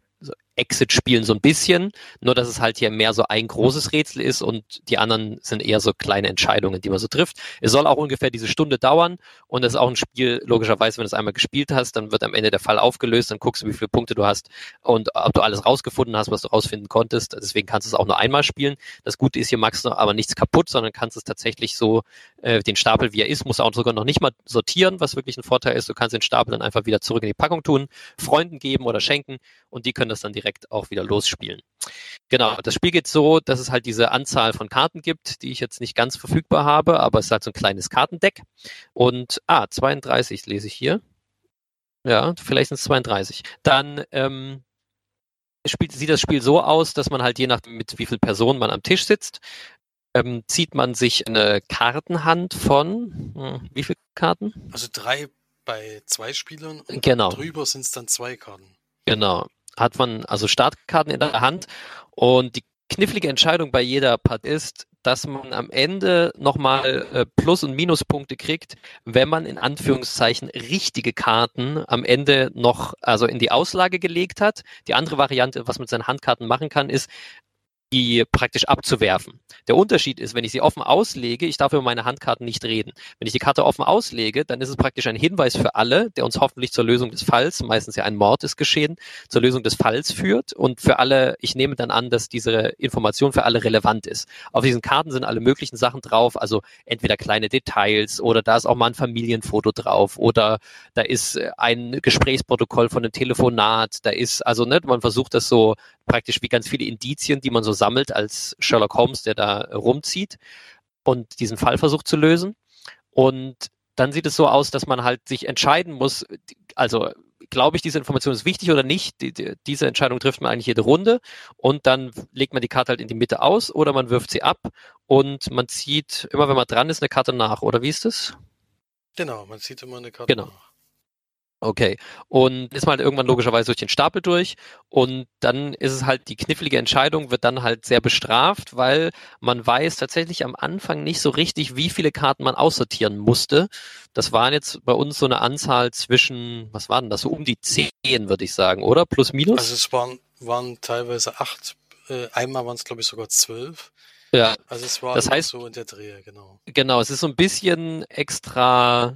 Exit-Spielen so ein bisschen, nur dass es halt hier mehr so ein großes Rätsel ist und die anderen sind eher so kleine Entscheidungen, die man so trifft. Es soll auch ungefähr diese Stunde dauern und es ist auch ein Spiel, logischerweise, wenn du es einmal gespielt hast, dann wird am Ende der Fall aufgelöst, dann guckst du, wie viele Punkte du hast und ob du alles rausgefunden hast, was du rausfinden konntest. Deswegen kannst du es auch nur einmal spielen. Das Gute ist, hier magst du aber nichts kaputt, sondern kannst es tatsächlich so, äh, den Stapel, wie er ist, musst du auch sogar noch nicht mal sortieren, was wirklich ein Vorteil ist. Du kannst den Stapel dann einfach wieder zurück in die Packung tun, Freunden geben oder schenken und die können das dann direkt auch wieder losspielen. Genau, das Spiel geht so, dass es halt diese Anzahl von Karten gibt, die ich jetzt nicht ganz verfügbar habe, aber es ist halt so ein kleines Kartendeck. Und, ah, 32 lese ich hier. Ja, vielleicht sind es 32. Dann ähm, spielt, sieht das Spiel so aus, dass man halt je nachdem, mit wie vielen Personen man am Tisch sitzt, ähm, zieht man sich eine Kartenhand von hm, wie viele Karten? Also drei bei zwei Spielern und genau. drüber sind es dann zwei Karten. Genau. Hat man also Startkarten in der Hand und die knifflige Entscheidung bei jeder Part ist, dass man am Ende nochmal äh, Plus- und Minuspunkte kriegt, wenn man in Anführungszeichen richtige Karten am Ende noch also in die Auslage gelegt hat. Die andere Variante, was man mit seinen Handkarten machen kann, ist, die praktisch abzuwerfen. Der Unterschied ist, wenn ich sie offen auslege, ich darf über meine Handkarten nicht reden. Wenn ich die Karte offen auslege, dann ist es praktisch ein Hinweis für alle, der uns hoffentlich zur Lösung des Falls, meistens ja ein Mord ist geschehen, zur Lösung des Falls führt und für alle, ich nehme dann an, dass diese Information für alle relevant ist. Auf diesen Karten sind alle möglichen Sachen drauf, also entweder kleine Details oder da ist auch mal ein Familienfoto drauf oder da ist ein Gesprächsprotokoll von einem Telefonat, da ist, also ne, man versucht das so praktisch wie ganz viele Indizien, die man so sammelt als Sherlock Holmes, der da rumzieht und diesen Fall versucht zu lösen. Und dann sieht es so aus, dass man halt sich entscheiden muss, also glaube ich, diese Information ist wichtig oder nicht. Die, die, diese Entscheidung trifft man eigentlich jede Runde und dann legt man die Karte halt in die Mitte aus oder man wirft sie ab und man zieht immer, wenn man dran ist, eine Karte nach. Oder wie ist das? Genau, man zieht immer eine Karte genau. nach. Okay. Und ist man halt irgendwann logischerweise durch den Stapel durch und dann ist es halt die knifflige Entscheidung, wird dann halt sehr bestraft, weil man weiß tatsächlich am Anfang nicht so richtig, wie viele Karten man aussortieren musste. Das waren jetzt bei uns so eine Anzahl zwischen, was waren das, so um die zehn, würde ich sagen, oder? Plus minus? Also es waren, waren teilweise acht, äh, einmal waren es glaube ich sogar zwölf. Ja. Also es war das heißt, so in der Drehe, genau. Genau, es ist so ein bisschen extra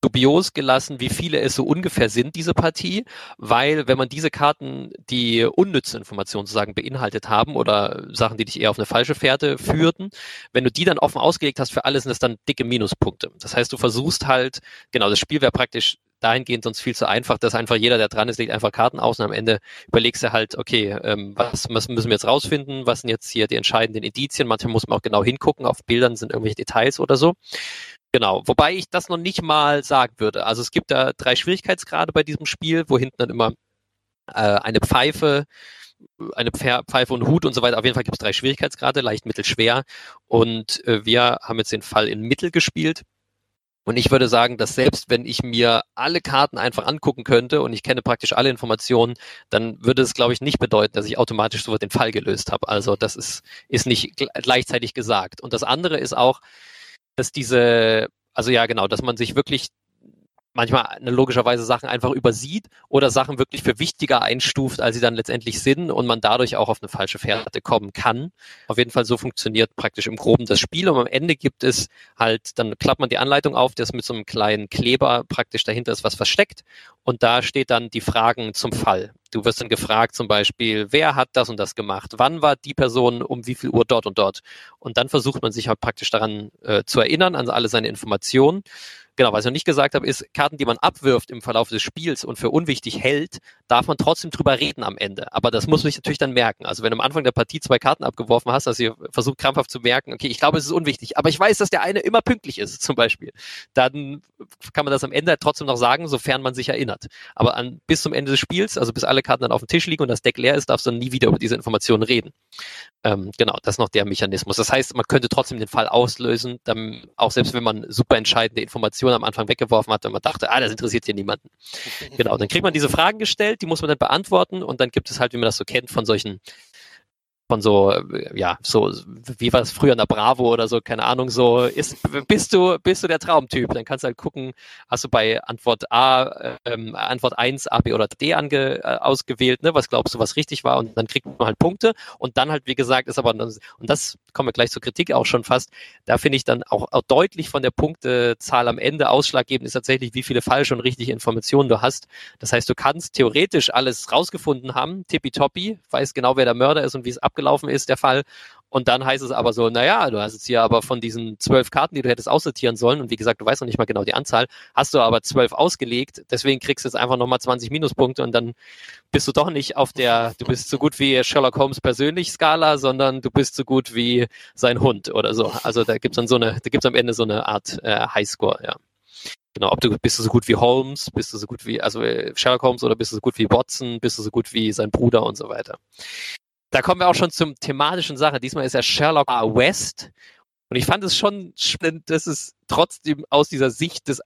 dubios gelassen, wie viele es so ungefähr sind, diese Partie, weil wenn man diese Karten, die unnütze Informationen sozusagen beinhaltet haben oder Sachen, die dich eher auf eine falsche Fährte führten, wenn du die dann offen ausgelegt hast für alles, sind das dann dicke Minuspunkte. Das heißt, du versuchst halt, genau, das Spiel wäre praktisch dahingehend sonst viel zu einfach, dass einfach jeder, der dran ist, legt einfach Karten aus und am Ende überlegst du halt, okay, ähm, was, was müssen wir jetzt rausfinden, was sind jetzt hier die entscheidenden Indizien, manchmal muss man auch genau hingucken, auf Bildern sind irgendwelche Details oder so. Genau, wobei ich das noch nicht mal sagen würde. Also es gibt da drei Schwierigkeitsgrade bei diesem Spiel, wo hinten dann immer äh, eine Pfeife, eine Pfeife und Hut und so weiter. Auf jeden Fall gibt es drei Schwierigkeitsgrade, leicht, mittel, schwer. Und äh, wir haben jetzt den Fall in Mittel gespielt. Und ich würde sagen, dass selbst wenn ich mir alle Karten einfach angucken könnte und ich kenne praktisch alle Informationen, dann würde es, glaube ich, nicht bedeuten, dass ich automatisch sofort den Fall gelöst habe. Also das ist, ist nicht gleichzeitig gesagt. Und das andere ist auch, dass diese, also ja genau, dass man sich wirklich manchmal logischerweise Sachen einfach übersieht oder Sachen wirklich für wichtiger einstuft, als sie dann letztendlich sind und man dadurch auch auf eine falsche Fährte kommen kann. Auf jeden Fall so funktioniert praktisch im Groben das Spiel und am Ende gibt es halt, dann klappt man die Anleitung auf, das mit so einem kleinen Kleber praktisch dahinter ist was versteckt und da steht dann die Fragen zum Fall. Du wirst dann gefragt zum Beispiel, wer hat das und das gemacht? Wann war die Person um wie viel Uhr dort und dort? Und dann versucht man sich halt praktisch daran äh, zu erinnern, an alle seine Informationen Genau, was ich noch nicht gesagt habe, ist, Karten, die man abwirft im Verlauf des Spiels und für unwichtig hält, darf man trotzdem drüber reden am Ende. Aber das muss man sich natürlich dann merken. Also wenn du am Anfang der Partie zwei Karten abgeworfen hast, dass ihr versucht krampfhaft zu merken, okay, ich glaube, es ist unwichtig, aber ich weiß, dass der eine immer pünktlich ist, zum Beispiel, dann kann man das am Ende trotzdem noch sagen, sofern man sich erinnert. Aber an, bis zum Ende des Spiels, also bis alle Karten dann auf dem Tisch liegen und das Deck leer ist, darfst du dann nie wieder über diese Informationen reden. Ähm, genau, das ist noch der Mechanismus. Das heißt, man könnte trotzdem den Fall auslösen, dann, auch selbst wenn man super entscheidende Informationen am Anfang weggeworfen hat und man dachte, ah, das interessiert hier niemanden. Genau, dann kriegt man diese Fragen gestellt, die muss man dann beantworten und dann gibt es halt, wie man das so kennt, von solchen von so, ja, so, wie war es früher in der Bravo oder so, keine Ahnung, so, ist, bist du, bist du der Traumtyp? Dann kannst du halt gucken, hast du bei Antwort A, ähm, Antwort 1, A, B oder D ange, äh, ausgewählt, ne? Was glaubst du, was richtig war? Und dann kriegt man halt Punkte. Und dann halt, wie gesagt, ist aber, und das kommen wir gleich zur Kritik auch schon fast, da finde ich dann auch, auch deutlich von der Punktezahl am Ende ausschlaggebend ist tatsächlich, wie viele falsche und richtige Informationen du hast. Das heißt, du kannst theoretisch alles rausgefunden haben, tippitoppi, weißt genau, wer der Mörder ist und wie es abgelaufen ist, der Fall. Und dann heißt es aber so, naja, du hast jetzt hier aber von diesen zwölf Karten, die du hättest aussortieren sollen, und wie gesagt, du weißt noch nicht mal genau die Anzahl, hast du aber zwölf ausgelegt, deswegen kriegst du jetzt einfach nochmal 20 Minuspunkte und dann bist du doch nicht auf der, du bist so gut wie Sherlock Holmes persönlich Skala, sondern du bist so gut wie sein Hund oder so. Also da gibt's dann so eine, da gibt's am Ende so eine Art äh, Highscore, ja. Genau, ob du bist du so gut wie Holmes, bist du so gut wie, also äh, Sherlock Holmes oder bist du so gut wie Watson, bist du so gut wie sein Bruder und so weiter. Da kommen wir auch schon zum thematischen Sache. Diesmal ist er Sherlock West. Und ich fand es schon spannend, dass es trotzdem aus dieser Sicht des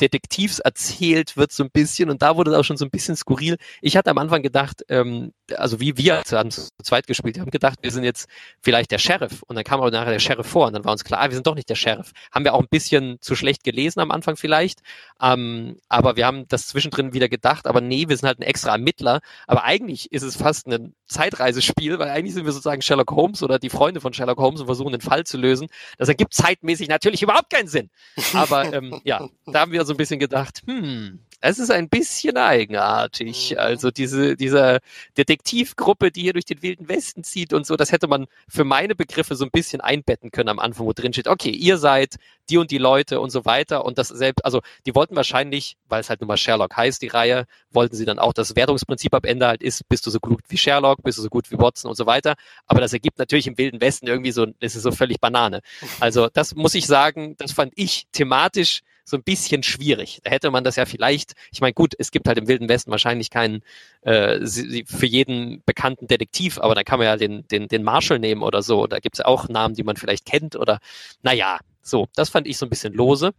Detektivs erzählt wird, so ein bisschen. Und da wurde es auch schon so ein bisschen skurril. Ich hatte am Anfang gedacht, ähm, also wie wir haben zu zweit gespielt, haben gedacht, wir sind jetzt vielleicht der Sheriff. Und dann kam aber nachher der Sheriff vor. Und dann war uns klar, ah, wir sind doch nicht der Sheriff. Haben wir auch ein bisschen zu schlecht gelesen am Anfang vielleicht. Ähm, aber wir haben das zwischendrin wieder gedacht, aber nee, wir sind halt ein extra Ermittler. Aber eigentlich ist es fast ein Zeitreisespiel, weil eigentlich sind wir sozusagen Sherlock Holmes oder die Freunde von Sherlock Holmes und versuchen den Fall zu lösen. Das ergibt zeitmäßig natürlich überhaupt keinen Sinn. Aber ähm, ja, da haben wir so ein bisschen gedacht, hm, es ist ein bisschen eigenartig. Mhm. Also diese, dieser Detektivgruppe, die hier durch den Wilden Westen zieht und so, das hätte man für meine Begriffe so ein bisschen einbetten können am Anfang, wo drin steht, okay, ihr seid die und die Leute und so weiter. Und das selbst, also die wollten wahrscheinlich, weil es halt nun mal Sherlock heißt, die Reihe, wollten sie dann auch das Wertungsprinzip am Ende halt ist, bist du so gut wie Sherlock, bist du so gut wie Watson und so weiter. Aber das ergibt natürlich im Wilden Westen irgendwie so, das ist so völlig Banane. Also das muss ich sagen, das fand ich thematisch so ein bisschen schwierig. Da hätte man das ja vielleicht, ich meine, gut, es gibt halt im Wilden Westen wahrscheinlich keinen äh, für jeden bekannten Detektiv, aber da kann man ja den, den, den Marshall nehmen oder so. Da gibt es auch Namen, die man vielleicht kennt oder naja, so, das fand ich so ein bisschen lose.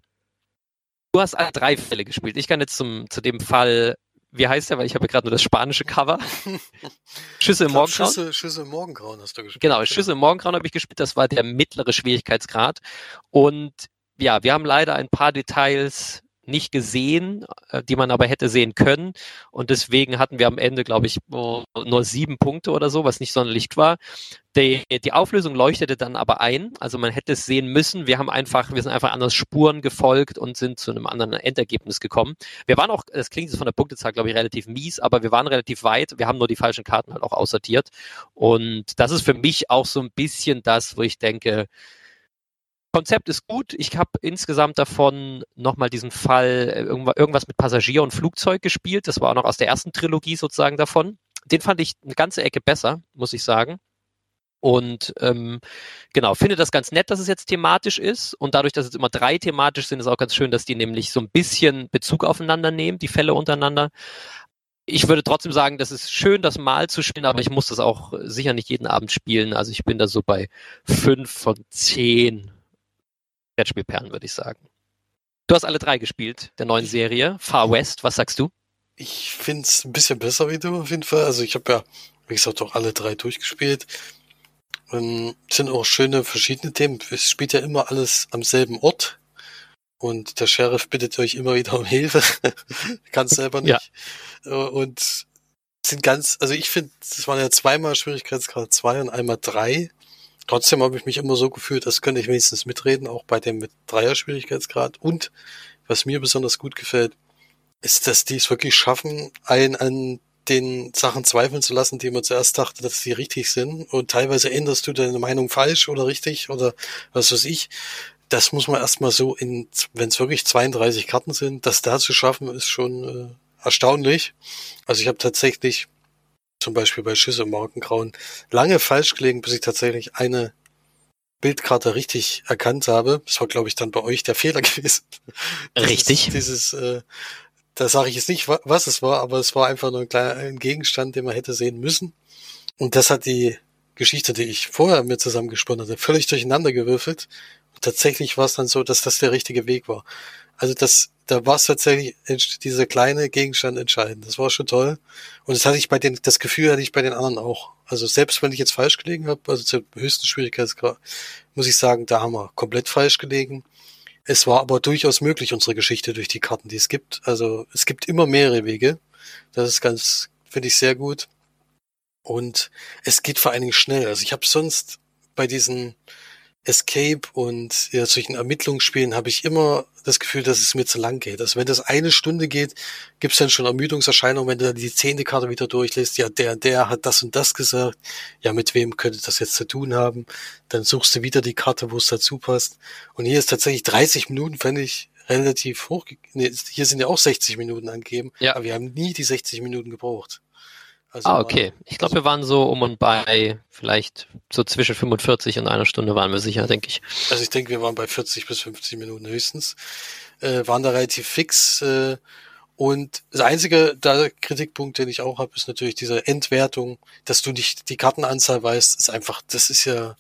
Du hast alle drei Fälle gespielt. Ich kann jetzt zum, zu dem Fall wie heißt der, weil ich habe gerade nur das spanische Cover. Schüsse im Morgengrauen. Schüsse, Schüsse im Morgengrauen hast du gespielt. Genau, Schüsse im Morgengrauen habe ich gespielt. Das war der mittlere Schwierigkeitsgrad. Und ja, wir haben leider ein paar Details nicht gesehen, äh, die man aber hätte sehen können. Und deswegen hatten wir am Ende, glaube ich, nur sieben Punkte oder so, was nicht sonderlich war. Die, die Auflösung leuchtete dann aber ein. Also man hätte es sehen müssen. Wir haben einfach, wir sind einfach anders Spuren gefolgt und sind zu einem anderen Endergebnis gekommen. Wir waren auch, das klingt jetzt von der Punktezahl, glaube ich, relativ mies, aber wir waren relativ weit. Wir haben nur die falschen Karten halt auch aussortiert. Und das ist für mich auch so ein bisschen das, wo ich denke, Konzept ist gut. Ich habe insgesamt davon nochmal diesen Fall, äh, irgendwas mit Passagier und Flugzeug gespielt. Das war auch noch aus der ersten Trilogie sozusagen davon. Den fand ich eine ganze Ecke besser, muss ich sagen. Und ähm, genau, finde das ganz nett, dass es jetzt thematisch ist. Und dadurch, dass es immer drei thematisch sind, ist auch ganz schön, dass die nämlich so ein bisschen Bezug aufeinander nehmen, die Fälle untereinander. Ich würde trotzdem sagen, das ist schön, das mal zu spielen, aber ich muss das auch sicher nicht jeden Abend spielen. Also ich bin da so bei fünf von zehn Brettspielperlen, würde ich sagen. Du hast alle drei gespielt, der neuen Serie. Far West, was sagst du? Ich finde es ein bisschen besser wie du auf jeden Fall. Also ich habe ja, wie gesagt, auch alle drei durchgespielt. Ähm, sind auch schöne verschiedene Themen. Es spielt ja immer alles am selben Ort. Und der Sheriff bittet euch immer wieder um Hilfe. Kann selber nicht. Ja. Und sind ganz, also ich finde, das waren ja zweimal Schwierigkeitsgrad zwei und einmal drei. Trotzdem habe ich mich immer so gefühlt, als könnte ich wenigstens mitreden, auch bei dem mit Dreier-Schwierigkeitsgrad. Und was mir besonders gut gefällt, ist, dass die es wirklich schaffen, einen an den Sachen zweifeln zu lassen, die man zuerst dachte, dass sie richtig sind. Und teilweise änderst du deine Meinung falsch oder richtig oder was weiß ich. Das muss man erstmal so in, wenn es wirklich 32 Karten sind, das da zu schaffen, ist schon äh, erstaunlich. Also ich habe tatsächlich zum Beispiel bei Schüsse im Morgengrauen, lange falsch gelegen, bis ich tatsächlich eine Bildkarte richtig erkannt habe. Das war, glaube ich, dann bei euch der Fehler gewesen. Richtig. Dieses, äh, da sage ich jetzt nicht, was es war, aber es war einfach nur ein kleiner ein Gegenstand, den man hätte sehen müssen. Und das hat die Geschichte, die ich vorher mit zusammengesponnen hatte, völlig durcheinander gewürfelt. Und tatsächlich war es dann so, dass das der richtige Weg war. Also das, da war es tatsächlich dieser kleine Gegenstand entscheidend. Das war schon toll. Und das hatte ich bei den, das Gefühl hatte ich bei den anderen auch. Also selbst wenn ich jetzt falsch gelegen habe, also zur höchsten Schwierigkeitsgrad, muss ich sagen, da haben wir komplett falsch gelegen. Es war aber durchaus möglich, unsere Geschichte durch die Karten, die es gibt. Also es gibt immer mehrere Wege. Das ist ganz, finde ich sehr gut. Und es geht vor allen Dingen schnell. Also ich habe sonst bei diesen Escape und ja, solchen Ermittlungsspielen habe ich immer das Gefühl, dass es mir zu lang geht. Also wenn das eine Stunde geht, gibt es dann schon Ermüdungserscheinungen, wenn du dann die zehnte Karte wieder durchlässt, ja, der, der hat das und das gesagt, ja, mit wem könnte das jetzt zu tun haben? Dann suchst du wieder die Karte, wo es dazu passt. Und hier ist tatsächlich 30 Minuten, fände ich relativ hoch. Nee, hier sind ja auch 60 Minuten angegeben, ja. aber wir haben nie die 60 Minuten gebraucht. Also ah, okay. Ich glaube, wir waren so um und bei vielleicht so zwischen 45 und einer Stunde waren wir sicher, denke ich. Also ich denke, wir waren bei 40 bis 50 Minuten höchstens. Äh, waren da relativ fix. Äh, Und das einzige da Kritikpunkt, den ich auch habe, ist natürlich diese Entwertung, dass du nicht die Kartenanzahl weißt, ist einfach, das ist ja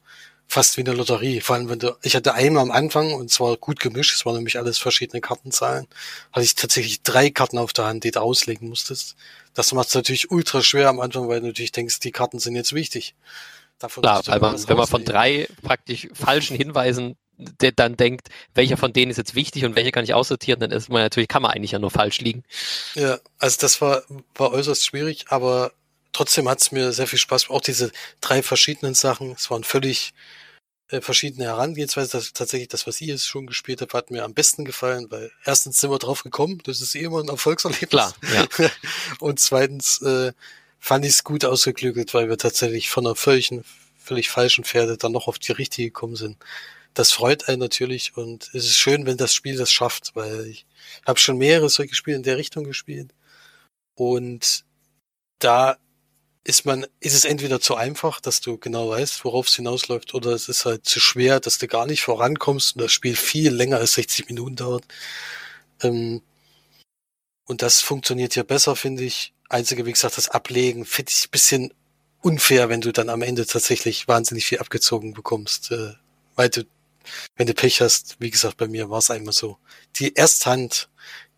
fast wie eine Lotterie. Vor allem, wenn du, ich hatte einmal am Anfang und zwar gut gemischt, es waren nämlich alles verschiedene Kartenzahlen, hatte ich tatsächlich drei Karten auf der Hand, die du auslegen musstest. Das macht es natürlich ultra schwer am Anfang, weil du natürlich denkst, die Karten sind jetzt wichtig. Davon Klar, weil man, wenn man von drei praktisch falschen Hinweisen der dann denkt, welcher von denen ist jetzt wichtig und welche kann ich aussortieren, dann ist man natürlich, kann man eigentlich ja nur falsch liegen. Ja, also das war, war äußerst schwierig, aber trotzdem hat es mir sehr viel Spaß. Auch diese drei verschiedenen Sachen, es waren völlig äh, verschiedene Herangehensweise. Das, tatsächlich das, was ihr jetzt schon gespielt habt, hat mir am besten gefallen, weil erstens sind wir drauf gekommen, das ist eh immer ein Erfolgserlebnis. Klar, ja. und zweitens äh, fand ich es gut ausgeklügelt, weil wir tatsächlich von einer völlig, völlig falschen Pferde dann noch auf die richtige gekommen sind das freut einen natürlich und es ist schön, wenn das Spiel das schafft, weil ich habe schon mehrere solche Spiele in der Richtung gespielt und da ist man, ist es entweder zu einfach, dass du genau weißt, worauf es hinausläuft, oder es ist halt zu schwer, dass du gar nicht vorankommst und das Spiel viel länger als 60 Minuten dauert. Ähm, und das funktioniert hier besser, finde ich. Einzige, wie gesagt, das Ablegen finde ich ein bisschen unfair, wenn du dann am Ende tatsächlich wahnsinnig viel abgezogen bekommst, äh, weil du wenn du Pech hast, wie gesagt, bei mir war es einmal so. Die Ersthand,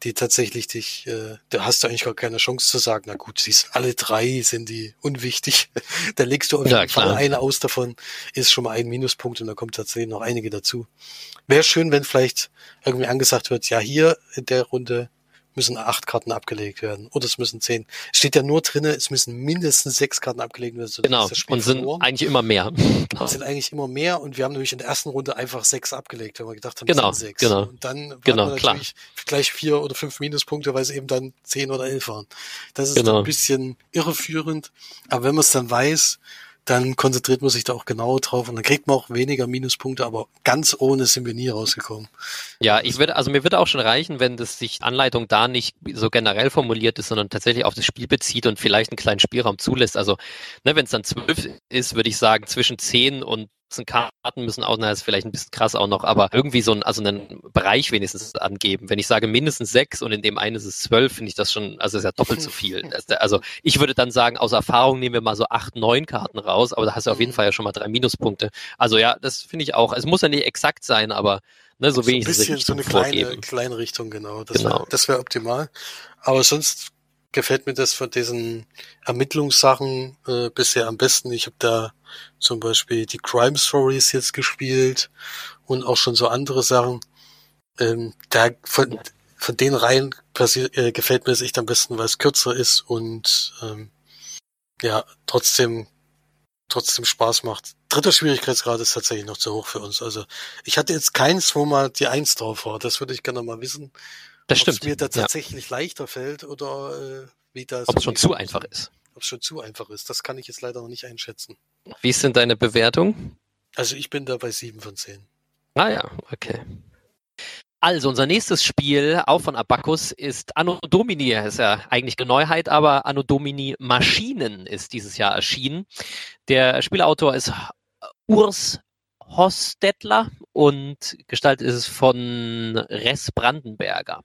die tatsächlich dich, äh, da hast du eigentlich gar keine Chance zu sagen, na gut, siehst, alle drei sind die unwichtig. da legst du auf jeden Fall eine aus davon, ist schon mal ein Minuspunkt und da kommt tatsächlich noch einige dazu. Wäre schön, wenn vielleicht irgendwie angesagt wird, ja, hier in der Runde müssen acht Karten abgelegt werden oder es müssen zehn. Steht ja nur drinne, es müssen mindestens sechs Karten abgelegt werden. Genau, und sind verloren. eigentlich immer mehr. Es sind eigentlich immer mehr und wir haben nämlich in der ersten Runde einfach sechs abgelegt, weil wir gedacht haben, genau, sechs. Genau, und dann genau, wir natürlich klar. gleich vier oder fünf Minuspunkte, weil es eben dann zehn oder elf waren. Das ist genau. ein bisschen irreführend, aber wenn man es dann weiß, dann konzentriert man sich da auch genau drauf und dann kriegt man auch weniger Minuspunkte, aber ganz ohne sind wir nie rausgekommen. Ja, ich würde, also mir würde auch schon reichen, wenn das sich Anleitung da nicht so generell formuliert ist, sondern tatsächlich auf das Spiel bezieht und vielleicht einen kleinen Spielraum zulässt. Also, ne, wenn es dann zwölf ist, würde ich sagen, zwischen zehn und Karten müssen auch, na, ist vielleicht ein bisschen krass auch noch, aber irgendwie so ein, also einen Bereich wenigstens angeben. Wenn ich sage mindestens sechs und in dem einen ist es zwölf, finde ich das schon, also ist ja doppelt so viel. Also ich würde dann sagen, aus Erfahrung nehmen wir mal so acht, neun Karten raus, aber da hast du auf jeden mhm. Fall ja schon mal drei Minuspunkte. Also ja, das finde ich auch. Es muss ja nicht exakt sein, aber ne, so, so wenig. Ein bisschen so eine kleine, kleine Richtung, genau. Das genau. wäre wär optimal. Aber sonst gefällt mir das von diesen Ermittlungssachen äh, bisher am besten. Ich habe da zum Beispiel die Crime Stories jetzt gespielt und auch schon so andere Sachen. Ähm, da von, von den Reihen äh, gefällt mir es echt am besten, weil es kürzer ist und ähm, ja, trotzdem trotzdem Spaß macht. Dritter Schwierigkeitsgrad ist tatsächlich noch zu hoch für uns. Also ich hatte jetzt keins, wo mal die Eins drauf war. Das würde ich gerne mal wissen. Das stimmt. Ob es mir da tatsächlich ja. leichter fällt oder äh, wie das. Ob es schon zu einfach ist. Ob es schon zu einfach ist, das kann ich jetzt leider noch nicht einschätzen. Wie ist denn deine Bewertung? Also ich bin da bei sieben von zehn. Ah ja, okay. Also unser nächstes Spiel, auch von Abacus, ist Anno Domini. Ist ja eigentlich eine Neuheit, aber Anno Domini Maschinen ist dieses Jahr erschienen. Der Spielautor ist Urs Hostetler und gestaltet ist es von Res Brandenberger.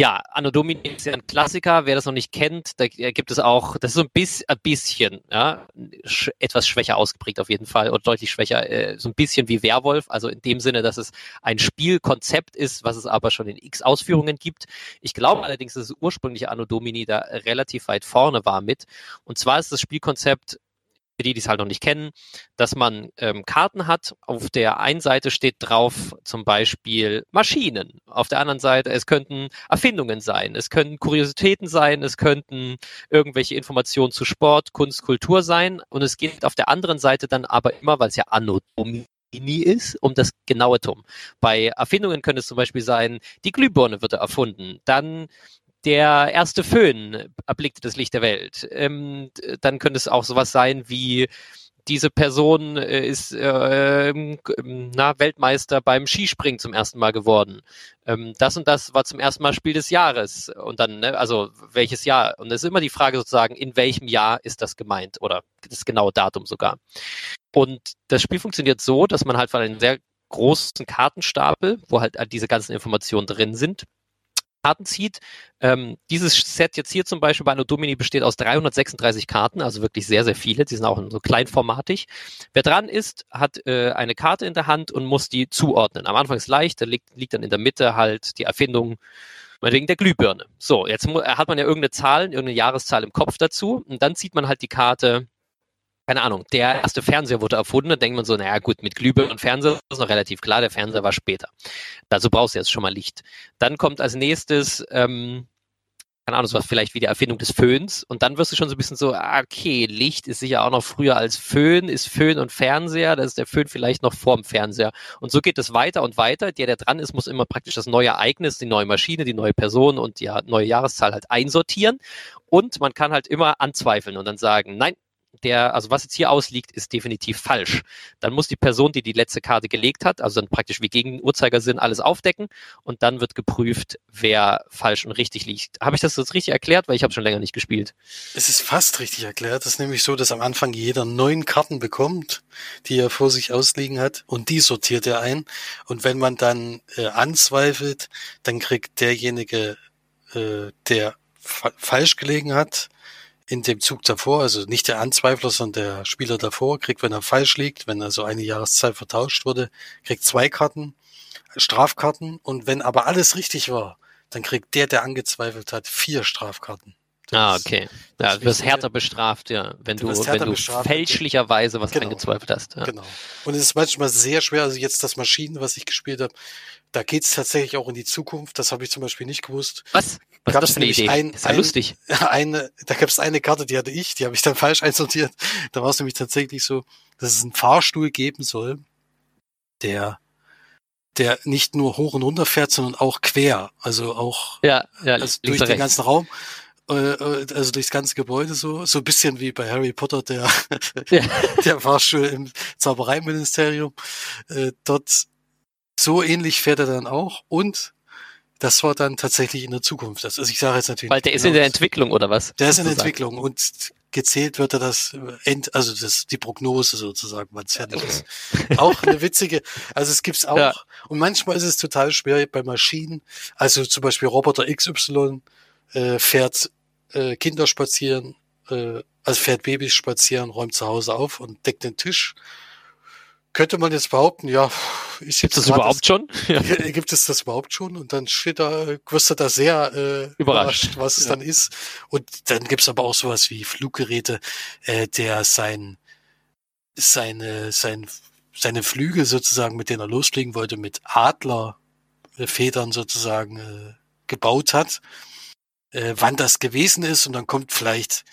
Ja, Anno Domini ist ja ein Klassiker. Wer das noch nicht kennt, da gibt es auch, das ist so ein bisschen, ein bisschen ja, sch etwas schwächer ausgeprägt auf jeden Fall oder deutlich schwächer, äh, so ein bisschen wie Werwolf. Also in dem Sinne, dass es ein Spielkonzept ist, was es aber schon in x Ausführungen gibt. Ich glaube allerdings, dass das ursprüngliche Anno Domini da relativ weit vorne war mit. Und zwar ist das Spielkonzept für die, die es halt noch nicht kennen, dass man ähm, Karten hat. Auf der einen Seite steht drauf zum Beispiel Maschinen. Auf der anderen Seite, es könnten Erfindungen sein, es könnten Kuriositäten sein, es könnten irgendwelche Informationen zu Sport, Kunst, Kultur sein. Und es geht auf der anderen Seite dann aber immer, weil es ja Anotomie ist, um das genaue Tum. Bei Erfindungen könnte es zum Beispiel sein, die Glühbirne wird erfunden. Dann der erste Föhn erblickte das Licht der Welt. Ähm, dann könnte es auch sowas sein wie diese Person äh, ist äh, na, Weltmeister beim Skispringen zum ersten Mal geworden. Ähm, das und das war zum ersten Mal Spiel des Jahres. Und dann, ne, also welches Jahr? Und es ist immer die Frage sozusagen, in welchem Jahr ist das gemeint oder das genaue Datum sogar. Und das Spiel funktioniert so, dass man halt von einem sehr großen Kartenstapel, wo halt diese ganzen Informationen drin sind, Karten zieht. Ähm, dieses Set jetzt hier zum Beispiel bei Anno Domini besteht aus 336 Karten, also wirklich sehr, sehr viele. Die sind auch so kleinformatig. Wer dran ist, hat äh, eine Karte in der Hand und muss die zuordnen. Am Anfang ist leicht, da liegt, liegt dann in der Mitte halt die Erfindung wegen der Glühbirne. So, jetzt hat man ja irgendeine Zahl, irgendeine Jahreszahl im Kopf dazu und dann zieht man halt die Karte keine Ahnung, der erste Fernseher wurde erfunden, da denkt man so, naja gut, mit Glühbirne und Fernseher ist noch relativ klar, der Fernseher war später. Dazu brauchst du jetzt schon mal Licht. Dann kommt als nächstes, ähm, keine Ahnung, sowas vielleicht wie die Erfindung des Föhns und dann wirst du schon so ein bisschen so, ah, okay, Licht ist sicher auch noch früher als Föhn, ist Föhn und Fernseher, da ist der Föhn vielleicht noch vorm Fernseher. Und so geht es weiter und weiter. Der, der dran ist, muss immer praktisch das neue Ereignis, die neue Maschine, die neue Person und die neue Jahreszahl halt einsortieren. Und man kann halt immer anzweifeln und dann sagen, nein, der, also was jetzt hier ausliegt, ist definitiv falsch. Dann muss die Person, die die letzte Karte gelegt hat, also dann praktisch wie gegen Uhrzeigersinn alles aufdecken und dann wird geprüft, wer falsch und richtig liegt. Habe ich das jetzt richtig erklärt? Weil ich habe schon länger nicht gespielt. Es ist fast richtig erklärt. Es ist nämlich so, dass am Anfang jeder neun Karten bekommt, die er vor sich ausliegen hat und die sortiert er ein. Und wenn man dann äh, anzweifelt, dann kriegt derjenige, äh, der fa falsch gelegen hat, in dem Zug davor, also nicht der Anzweifler, sondern der Spieler davor, kriegt, wenn er falsch liegt, wenn also eine Jahreszahl vertauscht wurde, kriegt zwei Karten, Strafkarten und wenn aber alles richtig war, dann kriegt der, der angezweifelt hat, vier Strafkarten. Das ah, okay. Ja, du wirst härter bestraft, ja, wenn du, du wenn du fälschlicherweise was genau, angezweifelt hast. Ja. Genau. Und es ist manchmal sehr schwer, also jetzt das Maschinen, was ich gespielt habe, da geht's tatsächlich auch in die Zukunft. Das habe ich zum Beispiel nicht gewusst. Was? Was ist das für eine Idee? Ein, ist ja ein, lustig. Eine, da gab es eine Karte, die hatte ich, die habe ich dann falsch einsortiert. Da war es nämlich tatsächlich so, dass es einen Fahrstuhl geben soll, der der nicht nur hoch und runter fährt, sondern auch quer, also auch ja, ja, also durch den ganzen Raum, also durchs ganze Gebäude so, so ein bisschen wie bei Harry Potter, der, ja. der Fahrstuhl im Zaubereiministerium. Äh, dort so ähnlich fährt er dann auch und das war dann tatsächlich in der Zukunft. Also ich sage jetzt natürlich. Weil der genau ist in der Entwicklung oder was? Der ist in der Entwicklung und gezählt wird er das End, also das die Prognose sozusagen, wann es fertig ist. auch eine witzige, also es gibt's auch. Ja. Und manchmal ist es total schwer bei Maschinen. Also zum Beispiel Roboter XY äh, fährt äh, Kinder spazieren, äh, also fährt Babys spazieren, räumt zu Hause auf und deckt den Tisch könnte man jetzt behaupten, ja, ist jetzt. Gibt es das überhaupt schon? Ja. Gibt es das überhaupt schon? Und dann steht da, wirst du da sehr äh, überrascht. überrascht, was es ja. dann ist. Und dann gibt's aber auch sowas wie Fluggeräte, äh, der sein, seine, sein, seine Flügel sozusagen, mit denen er losfliegen wollte, mit Adlerfedern sozusagen äh, gebaut hat. Äh, wann das gewesen ist und dann kommt vielleicht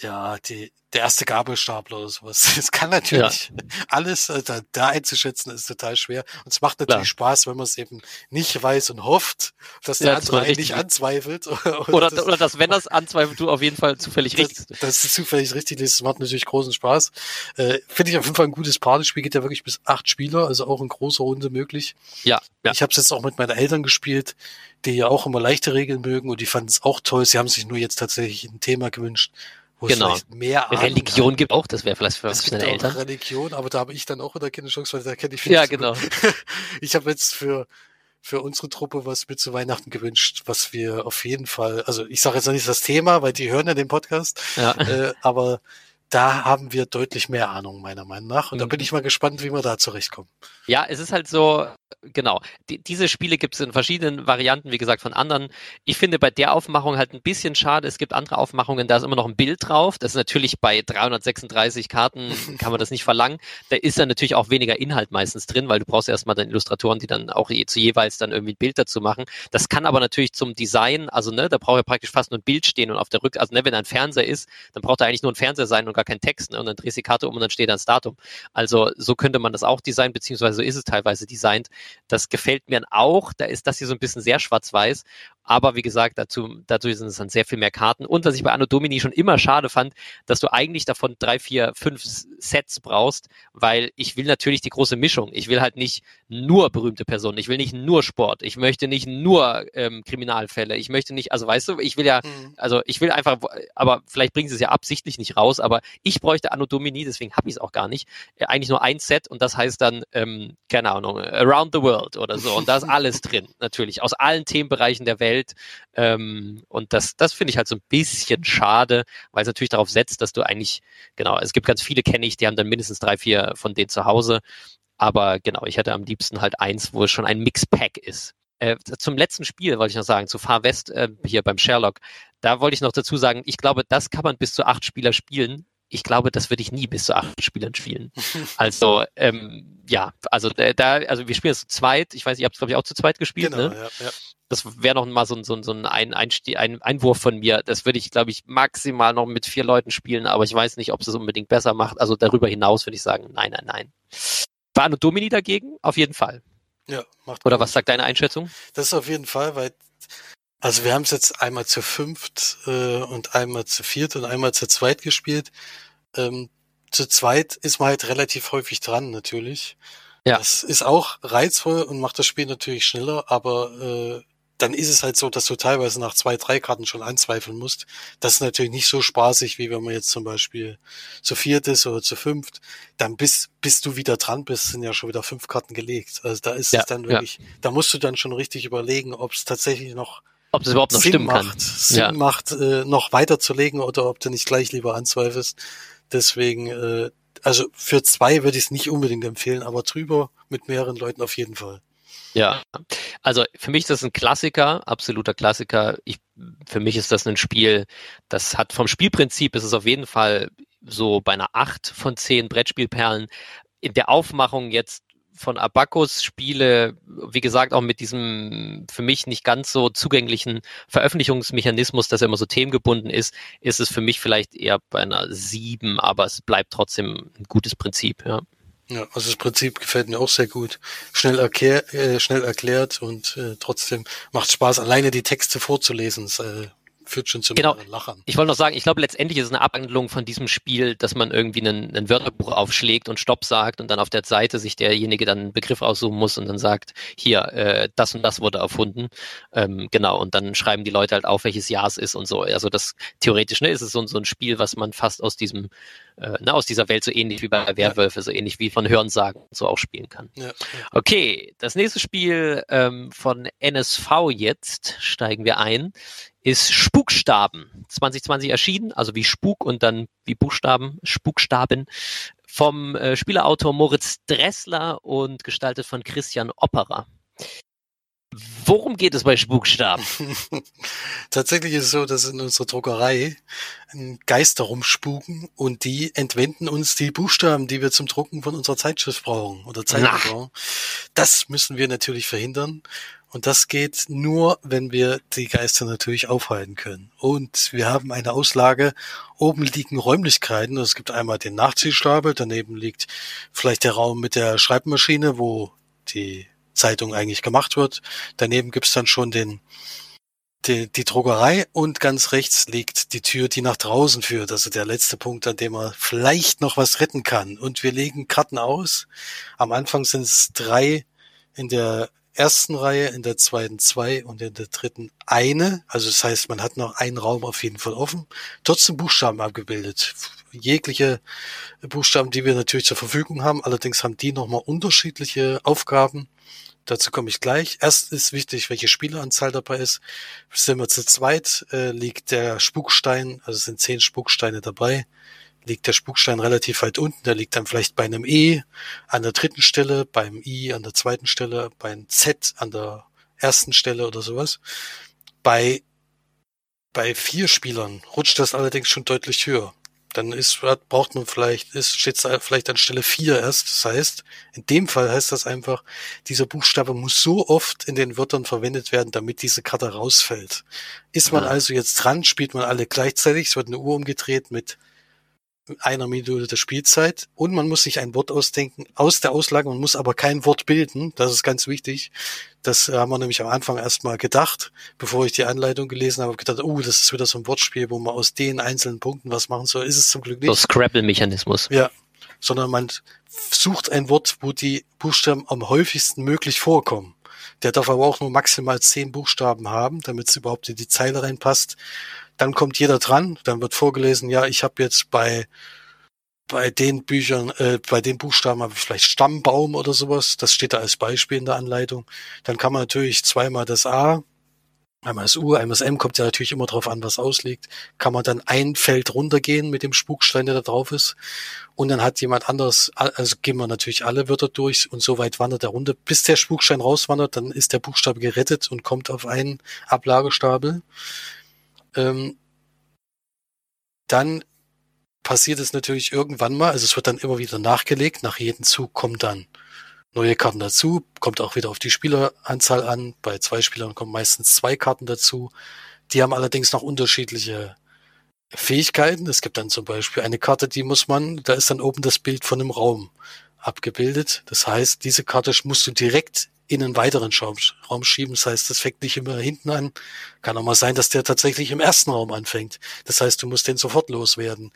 ja, die, der erste Gabelstapler oder sowas. Es kann natürlich ja. alles, äh, da, da einzuschätzen, ist total schwer. Und es macht natürlich Klar. Spaß, wenn man es eben nicht weiß und hofft, dass der ja, andere einen nicht anzweifelt. Oder, das, oder dass, wenn das anzweifelt, du auf jeden Fall zufällig richtig Das, das ist zufällig richtig ist. Das macht natürlich großen Spaß. Äh, Finde ich auf jeden Fall ein gutes Partyspiel. Geht ja wirklich bis acht Spieler, also auch in großer Runde möglich. Ja. ja. Ich habe es jetzt auch mit meinen Eltern gespielt, die ja auch immer leichte Regeln mögen und die fanden es auch toll. Sie haben sich nur jetzt tatsächlich ein Thema gewünscht, wo genau. mehr Ahnung Religion hat. gibt auch, das wäre vielleicht für, es seine Eltern. Religion, aber da habe ich dann auch wieder keine Chance, weil da kenne ich viel Ja, genau. ich habe jetzt für für unsere Truppe was mit zu Weihnachten gewünscht, was wir auf jeden Fall, also ich sage jetzt noch nicht das Thema, weil die hören ja den Podcast, ja. Äh, aber da haben wir deutlich mehr Ahnung, meiner Meinung nach. Und mhm. da bin ich mal gespannt, wie wir da zurechtkommen. Ja, es ist halt so, genau. Die, diese Spiele gibt es in verschiedenen Varianten, wie gesagt, von anderen. Ich finde bei der Aufmachung halt ein bisschen schade. Es gibt andere Aufmachungen, da ist immer noch ein Bild drauf. Das ist natürlich bei 336 Karten, kann man das nicht verlangen. Da ist dann natürlich auch weniger Inhalt meistens drin, weil du brauchst erstmal dann Illustratoren, die dann auch je, zu jeweils dann irgendwie ein Bild dazu machen. Das kann aber natürlich zum Design, also ne, da braucht ja praktisch fast nur ein Bild stehen und auf der Rück, also ne, wenn ein Fernseher ist, dann braucht er eigentlich nur ein Fernseher sein und gar kein Text, ne, und dann drehst du die Karte um und dann steht da das Datum. Also so könnte man das auch designen, beziehungsweise so ist es teilweise designt. Das gefällt mir auch. Da ist das hier so ein bisschen sehr schwarz-weiß. Aber wie gesagt, dazu, dazu sind es dann sehr viel mehr Karten. Und was ich bei Anno Domini schon immer schade fand, dass du eigentlich davon drei, vier, fünf Sets brauchst, weil ich will natürlich die große Mischung. Ich will halt nicht nur berühmte Personen. Ich will nicht nur Sport. Ich möchte nicht nur ähm, Kriminalfälle. Ich möchte nicht, also weißt du, ich will ja, mhm. also ich will einfach, aber vielleicht bringen sie es ja absichtlich nicht raus, aber ich bräuchte Anno Domini, deswegen habe ich es auch gar nicht. Äh, eigentlich nur ein Set und das heißt dann, ähm, keine Ahnung, Around the World oder so. Und da ist alles drin, natürlich, aus allen Themenbereichen der Welt Welt. Ähm, und das, das finde ich halt so ein bisschen schade, weil es natürlich darauf setzt, dass du eigentlich, genau, es gibt ganz viele, kenne ich, die haben dann mindestens drei, vier von denen zu Hause. Aber genau, ich hätte am liebsten halt eins, wo es schon ein Mixpack ist. Äh, zum letzten Spiel wollte ich noch sagen, zu Far West äh, hier beim Sherlock. Da wollte ich noch dazu sagen, ich glaube, das kann man bis zu acht Spieler spielen. Ich glaube, das würde ich nie bis zu acht Spielern spielen. Also ähm, ja, also äh, da, also wir spielen es zu zweit. Ich weiß, ihr habt es glaube ich auch zu zweit gespielt. Genau, ne? ja, ja. Das wäre noch mal so, ein so, so ein, ein, ein Einwurf von mir. Das würde ich, glaube ich, maximal noch mit vier Leuten spielen, aber ich weiß nicht, ob es es unbedingt besser macht. Also darüber hinaus würde ich sagen, nein, nein, nein. War nur Domini dagegen? Auf jeden Fall. Ja, macht Oder was sagt deine Einschätzung? Das ist auf jeden Fall, weil also wir haben es jetzt einmal zu fünft äh, und einmal zu viert und einmal zu zweit gespielt. Ähm, zu zweit ist man halt relativ häufig dran, natürlich. Ja. Das ist auch reizvoll und macht das Spiel natürlich schneller, aber äh, dann ist es halt so, dass du teilweise nach zwei, drei Karten schon anzweifeln musst. Das ist natürlich nicht so spaßig, wie wenn man jetzt zum Beispiel zu viert ist oder zu fünft. Dann bis, bis du wieder dran bist, sind ja schon wieder fünf Karten gelegt. Also da ist ja, es dann wirklich, ja. da musst du dann schon richtig überlegen, ob es tatsächlich noch ob das überhaupt noch Sinn stimmen macht, kann. Sinn ja. macht, äh, noch weiterzulegen oder ob du nicht gleich lieber anzweifelst. Deswegen, äh, also für zwei würde ich es nicht unbedingt empfehlen, aber drüber mit mehreren Leuten auf jeden Fall. Ja, also für mich ist das ein Klassiker, absoluter Klassiker. Ich, für mich ist das ein Spiel, das hat vom Spielprinzip ist es auf jeden Fall so bei einer acht von zehn Brettspielperlen. In der Aufmachung jetzt von Abacus Spiele, wie gesagt, auch mit diesem für mich nicht ganz so zugänglichen Veröffentlichungsmechanismus, dass er immer so themengebunden ist, ist es für mich vielleicht eher bei einer sieben, aber es bleibt trotzdem ein gutes Prinzip, ja. Ja, also das Prinzip gefällt mir auch sehr gut. Schnell, erklär, äh, schnell erklärt und äh, trotzdem macht Spaß, alleine die Texte vorzulesen. Das, äh, führt schon zu genau. Lachern. Ich wollte noch sagen, ich glaube, letztendlich ist es eine Abwandlung von diesem Spiel, dass man irgendwie einen, ein Wörterbuch aufschlägt und Stopp sagt und dann auf der Seite sich derjenige dann einen Begriff aussuchen muss und dann sagt, hier, äh, das und das wurde erfunden. Ähm, genau, und dann schreiben die Leute halt auf, welches Jahr es ist und so. Also das theoretisch ne, ist es so, so ein Spiel, was man fast aus diesem äh, na, aus dieser Welt so ähnlich wie bei Werwölfe, so ähnlich wie von Hörensagen so auch spielen kann. Ja. Okay, das nächste Spiel ähm, von NSV jetzt, steigen wir ein, ist Spukstaben. 2020 erschienen, also wie Spuk und dann wie Buchstaben, Spukstaben vom äh, Spielerautor Moritz Dressler und gestaltet von Christian Opperer. Worum geht es bei Spukstaben? Tatsächlich ist es so, dass in unserer Druckerei Geister rumspuken und die entwenden uns die Buchstaben, die wir zum Drucken von unserer Zeitschrift brauchen oder Zeitung brauchen. Das müssen wir natürlich verhindern. Und das geht nur, wenn wir die Geister natürlich aufhalten können. Und wir haben eine Auslage. Oben liegen Räumlichkeiten. Es gibt einmal den Nachziehstapel. Daneben liegt vielleicht der Raum mit der Schreibmaschine, wo die Zeitung eigentlich gemacht wird. Daneben gibt's dann schon den, die, die Druckerei und ganz rechts liegt die Tür, die nach draußen führt. Also der letzte Punkt, an dem man vielleicht noch was retten kann. Und wir legen Karten aus. Am Anfang sind es drei in der ersten Reihe, in der zweiten zwei und in der dritten eine. Also das heißt, man hat noch einen Raum auf jeden Fall offen. Trotzdem Buchstaben abgebildet. Jegliche Buchstaben, die wir natürlich zur Verfügung haben. Allerdings haben die nochmal unterschiedliche Aufgaben. Dazu komme ich gleich. Erst ist wichtig, welche Spieleranzahl dabei ist. Sind wir zu zweit, äh, liegt der Spukstein, also sind zehn Spuksteine dabei, liegt der Spukstein relativ weit unten. Der liegt dann vielleicht bei einem E an der dritten Stelle, beim I an der zweiten Stelle, beim Z an der ersten Stelle oder sowas. Bei, bei vier Spielern rutscht das allerdings schon deutlich höher dann ist, braucht man vielleicht, ist, steht vielleicht an Stelle 4 erst. Das heißt, in dem Fall heißt das einfach, dieser Buchstabe muss so oft in den Wörtern verwendet werden, damit diese Karte rausfällt. Ist man also jetzt dran, spielt man alle gleichzeitig, es wird eine Uhr umgedreht mit einer Minute der Spielzeit und man muss sich ein Wort ausdenken aus der Auslage, man muss aber kein Wort bilden, das ist ganz wichtig. Das haben wir nämlich am Anfang erstmal gedacht, bevor ich die Anleitung gelesen habe, gedacht, oh, das ist wieder so ein Wortspiel, wo man aus den einzelnen Punkten was machen soll. Ist es zum Glück nicht. So Scrabble-Mechanismus. Ja, sondern man sucht ein Wort, wo die Buchstaben am häufigsten möglich vorkommen. Der darf aber auch nur maximal zehn Buchstaben haben, damit es überhaupt in die Zeile reinpasst. Dann kommt jeder dran, dann wird vorgelesen, ja, ich habe jetzt bei bei den Büchern, äh, bei den Buchstaben habe ich vielleicht Stammbaum oder sowas. Das steht da als Beispiel in der Anleitung. Dann kann man natürlich zweimal das A einmal das U, einmal das M, kommt ja natürlich immer drauf an, was ausliegt, kann man dann ein Feld runtergehen mit dem Spukstein, der da drauf ist. Und dann hat jemand anderes, also gehen wir natürlich alle Wörter durch und so weit wandert er runter, bis der Spukstein rauswandert, dann ist der Buchstabe gerettet und kommt auf einen Ablagestapel. Ähm, dann passiert es natürlich irgendwann mal, also es wird dann immer wieder nachgelegt, nach jedem Zug kommen dann neue Karten dazu, kommt auch wieder auf die Spieleranzahl an. Bei zwei Spielern kommen meistens zwei Karten dazu. Die haben allerdings noch unterschiedliche Fähigkeiten. Es gibt dann zum Beispiel eine Karte, die muss man, da ist dann oben das Bild von einem Raum abgebildet. Das heißt, diese Karte musst du direkt in einen weiteren Raum schieben. Das heißt, das fängt nicht immer hinten an. Kann auch mal sein, dass der tatsächlich im ersten Raum anfängt. Das heißt, du musst den sofort loswerden,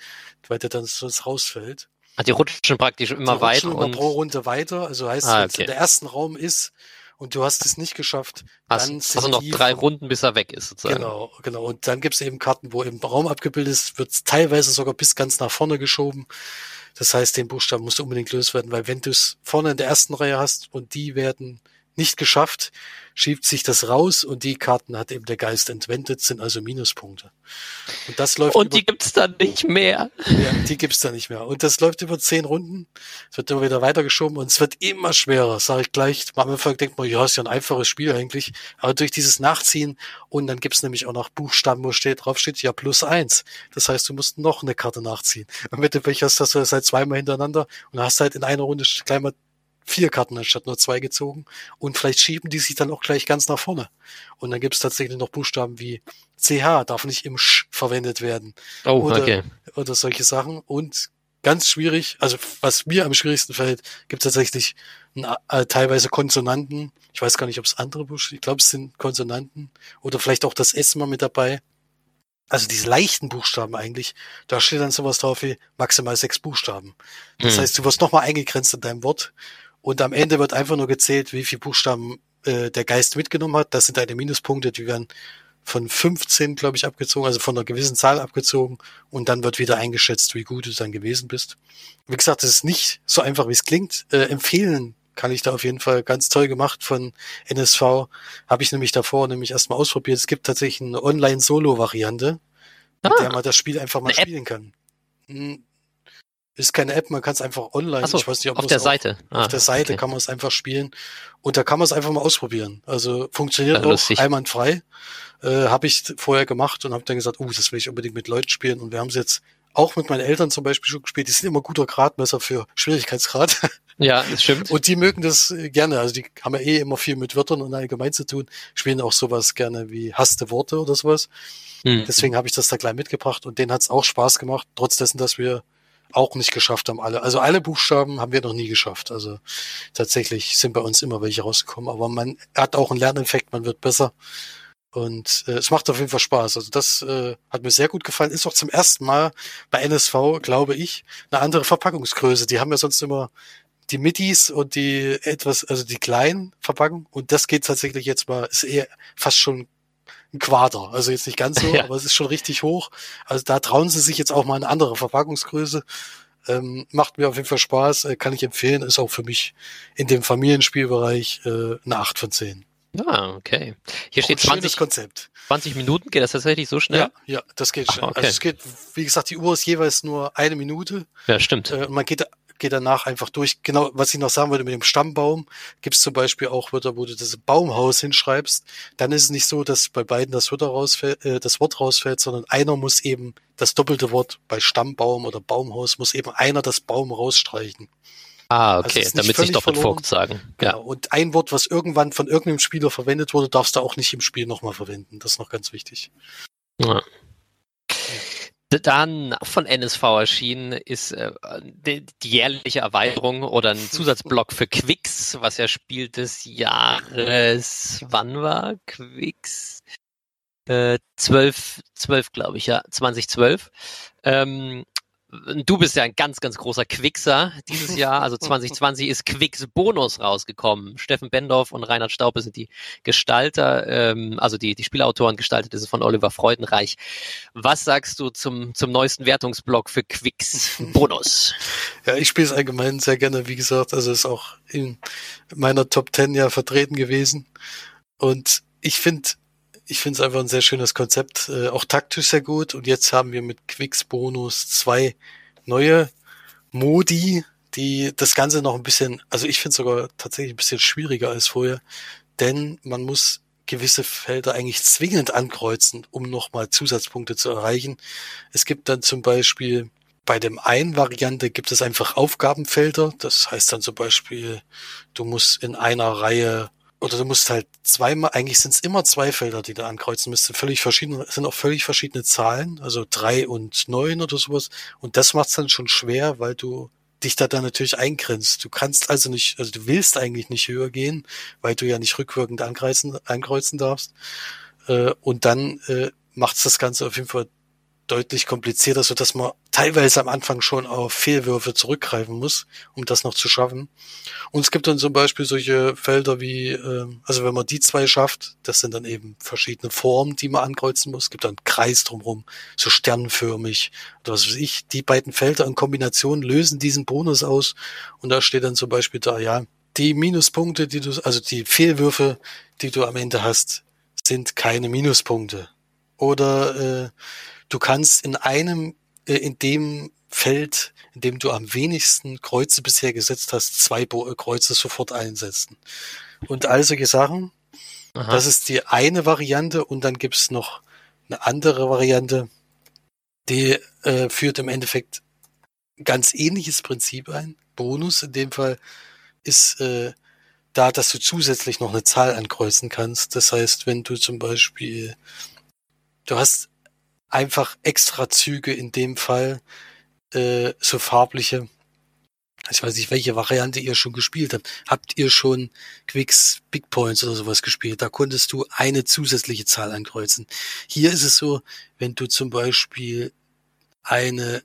weil der dann sonst rausfällt. Ah, die rutschen praktisch immer die weiter. Immer pro Runde weiter. Also heißt, ah, okay. wenn der ersten Raum ist und du hast es nicht geschafft, hast, dann sind also noch drei Runden, bis er weg ist, sozusagen. Genau, genau. Und dann gibt es eben Karten, wo im Raum abgebildet ist, wird teilweise sogar bis ganz nach vorne geschoben. Das heißt, den Buchstaben musst du unbedingt loswerden, weil wenn du es vorne in der ersten Reihe hast und die werden nicht geschafft, schiebt sich das raus und die Karten hat eben der Geist entwendet, sind also Minuspunkte. Und das läuft. Und die gibt's dann nicht mehr. Ja, die gibt's dann nicht mehr. Und das läuft über zehn Runden. Es wird immer wieder weitergeschoben und es wird immer schwerer, sage ich gleich. Am Anfang denkt man, ja, ist ja ein einfaches Spiel eigentlich. Aber durch dieses Nachziehen und dann gibt's nämlich auch noch Buchstaben, wo steht, drauf steht, ja, plus eins. Das heißt, du musst noch eine Karte nachziehen. Und wenn du welche hast, hast du das halt zweimal hintereinander und hast halt in einer Runde gleich mal vier Karten anstatt nur zwei gezogen. Und vielleicht schieben die sich dann auch gleich ganz nach vorne. Und dann gibt es tatsächlich noch Buchstaben wie CH, darf nicht im Sch verwendet werden. Oh, oder, okay. Oder solche Sachen. Und ganz schwierig, also was mir am schwierigsten fällt, gibt es tatsächlich äh, teilweise Konsonanten. Ich weiß gar nicht, ob es andere Buchstaben, ich glaube, es sind Konsonanten. Oder vielleicht auch das S mal mit dabei. Also diese leichten Buchstaben eigentlich, da steht dann sowas drauf wie maximal sechs Buchstaben. Das mhm. heißt, du wirst nochmal eingegrenzt in deinem Wort und am Ende wird einfach nur gezählt, wie viele Buchstaben äh, der Geist mitgenommen hat. Das sind deine Minuspunkte, die werden von 15, glaube ich, abgezogen, also von einer gewissen Zahl abgezogen und dann wird wieder eingeschätzt, wie gut du dann gewesen bist. Wie gesagt, das ist nicht so einfach, wie es klingt. Äh, empfehlen kann ich da auf jeden Fall ganz toll gemacht von NSV. Habe ich nämlich davor nämlich erstmal ausprobiert. Es gibt tatsächlich eine Online-Solo-Variante, mit ah, der man das Spiel einfach mal spielen kann. Hm, ist keine App, man kann es einfach online. So, ich weiß nicht, ob auf der Seite. Ah, auf der Seite okay. kann man es einfach spielen und da kann man es einfach mal ausprobieren. Also funktioniert auch einwandfrei. Äh, habe ich vorher gemacht und habe dann gesagt, uh, das will ich unbedingt mit Leuten spielen und wir haben es jetzt auch mit meinen Eltern zum Beispiel schon gespielt. Die sind immer guter Gradmesser für Schwierigkeitsgrad. Ja, das stimmt. Und die mögen das äh, gerne. Also die haben ja eh immer viel mit Wörtern und allgemein zu tun. Spielen auch sowas gerne wie hasste Worte oder sowas. Hm. Deswegen habe ich das da gleich mitgebracht und denen hat es auch Spaß gemacht, trotz dessen, dass wir auch nicht geschafft haben alle. Also alle Buchstaben haben wir noch nie geschafft. Also tatsächlich sind bei uns immer welche rausgekommen. Aber man hat auch einen Lerneffekt, man wird besser. Und äh, es macht auf jeden Fall Spaß. Also das äh, hat mir sehr gut gefallen. Ist auch zum ersten Mal bei NSV, glaube ich, eine andere Verpackungsgröße. Die haben ja sonst immer die Mittis und die etwas, also die kleinen Verpackungen. Und das geht tatsächlich jetzt mal, ist eher fast schon ein Quader. Also jetzt nicht ganz so, ja. aber es ist schon richtig hoch. Also da trauen sie sich jetzt auch mal eine andere Verpackungsgröße. Ähm, macht mir auf jeden Fall Spaß, äh, kann ich empfehlen. Ist auch für mich in dem Familienspielbereich äh, eine 8 von 10. Ah, okay. Hier auch steht 20, Konzept. 20 Minuten, geht das tatsächlich so schnell? Ja, ja, das geht schnell. Ach, okay. Also es geht, wie gesagt, die Uhr ist jeweils nur eine Minute. Ja, stimmt. Äh, man geht gehe danach einfach durch. Genau, was ich noch sagen wollte mit dem Stammbaum, gibt es zum Beispiel auch Wörter, wo du das Baumhaus hinschreibst. Dann ist es nicht so, dass bei beiden das, Wörter rausfällt, äh, das Wort rausfällt, sondern einer muss eben das doppelte Wort bei Stammbaum oder Baumhaus, muss eben einer das Baum rausstreichen. Ah, also okay, also damit sich doppelt Vogt sagen. Genau. Ja. Und ein Wort, was irgendwann von irgendeinem Spieler verwendet wurde, darfst du auch nicht im Spiel nochmal verwenden. Das ist noch ganz wichtig. Ja. Dann von NSV erschienen ist äh, die, jährliche Erweiterung oder ein Zusatzblock für Quicks, was ja Spiel des Jahres, wann war Quicks? Äh, 12, 12 glaube ich, ja, 2012. Ähm, Du bist ja ein ganz, ganz großer Quixer dieses Jahr. Also 2020 ist Quix Bonus rausgekommen. Steffen Bendorf und Reinhard Staupe sind die Gestalter, ähm, also die, die Spielautoren gestaltet ist es von Oliver Freudenreich. Was sagst du zum, zum neuesten Wertungsblock für Quix Bonus? Ja, ich spiele es allgemein sehr gerne, wie gesagt. Also ist auch in meiner Top 10 ja vertreten gewesen. Und ich finde ich finde es einfach ein sehr schönes Konzept, äh, auch taktisch sehr gut. Und jetzt haben wir mit Quicks Bonus zwei neue Modi, die das Ganze noch ein bisschen, also ich finde es sogar tatsächlich ein bisschen schwieriger als vorher, denn man muss gewisse Felder eigentlich zwingend ankreuzen, um nochmal Zusatzpunkte zu erreichen. Es gibt dann zum Beispiel bei dem einen Variante gibt es einfach Aufgabenfelder. Das heißt dann zum Beispiel, du musst in einer Reihe oder du musst halt zweimal, eigentlich sind es immer zwei Felder, die du ankreuzen müsst. Völlig verschiedene, sind auch völlig verschiedene Zahlen, also drei und neun oder sowas. Und das macht es dann schon schwer, weil du dich da dann natürlich eingrenzt. Du kannst also nicht, also du willst eigentlich nicht höher gehen, weil du ja nicht rückwirkend ankreuzen, ankreuzen darfst. Äh, und dann äh, macht es das Ganze auf jeden Fall deutlich komplizierter, so dass man teilweise am Anfang schon auf Fehlwürfe zurückgreifen muss, um das noch zu schaffen. Und es gibt dann zum Beispiel solche Felder wie, äh, also wenn man die zwei schafft, das sind dann eben verschiedene Formen, die man ankreuzen muss. Es gibt dann einen Kreis drumherum, so sternförmig oder was weiß ich. Die beiden Felder in Kombination lösen diesen Bonus aus. Und da steht dann zum Beispiel da, ja, die Minuspunkte, die du, also die Fehlwürfe, die du am Ende hast, sind keine Minuspunkte. Oder äh, du kannst in einem, äh, in dem Feld, in dem du am wenigsten Kreuze bisher gesetzt hast, zwei Bo äh, Kreuze sofort einsetzen. Und all solche Sachen. Aha. Das ist die eine Variante und dann gibt's noch eine andere Variante, die äh, führt im Endeffekt ganz ähnliches Prinzip ein. Bonus in dem Fall ist äh, da, dass du zusätzlich noch eine Zahl ankreuzen kannst. Das heißt, wenn du zum Beispiel, du hast einfach extra Züge in dem Fall, äh, so farbliche. Ich weiß nicht, welche Variante ihr schon gespielt habt. Habt ihr schon Quicks Big Points oder sowas gespielt? Da konntest du eine zusätzliche Zahl ankreuzen. Hier ist es so, wenn du zum Beispiel eine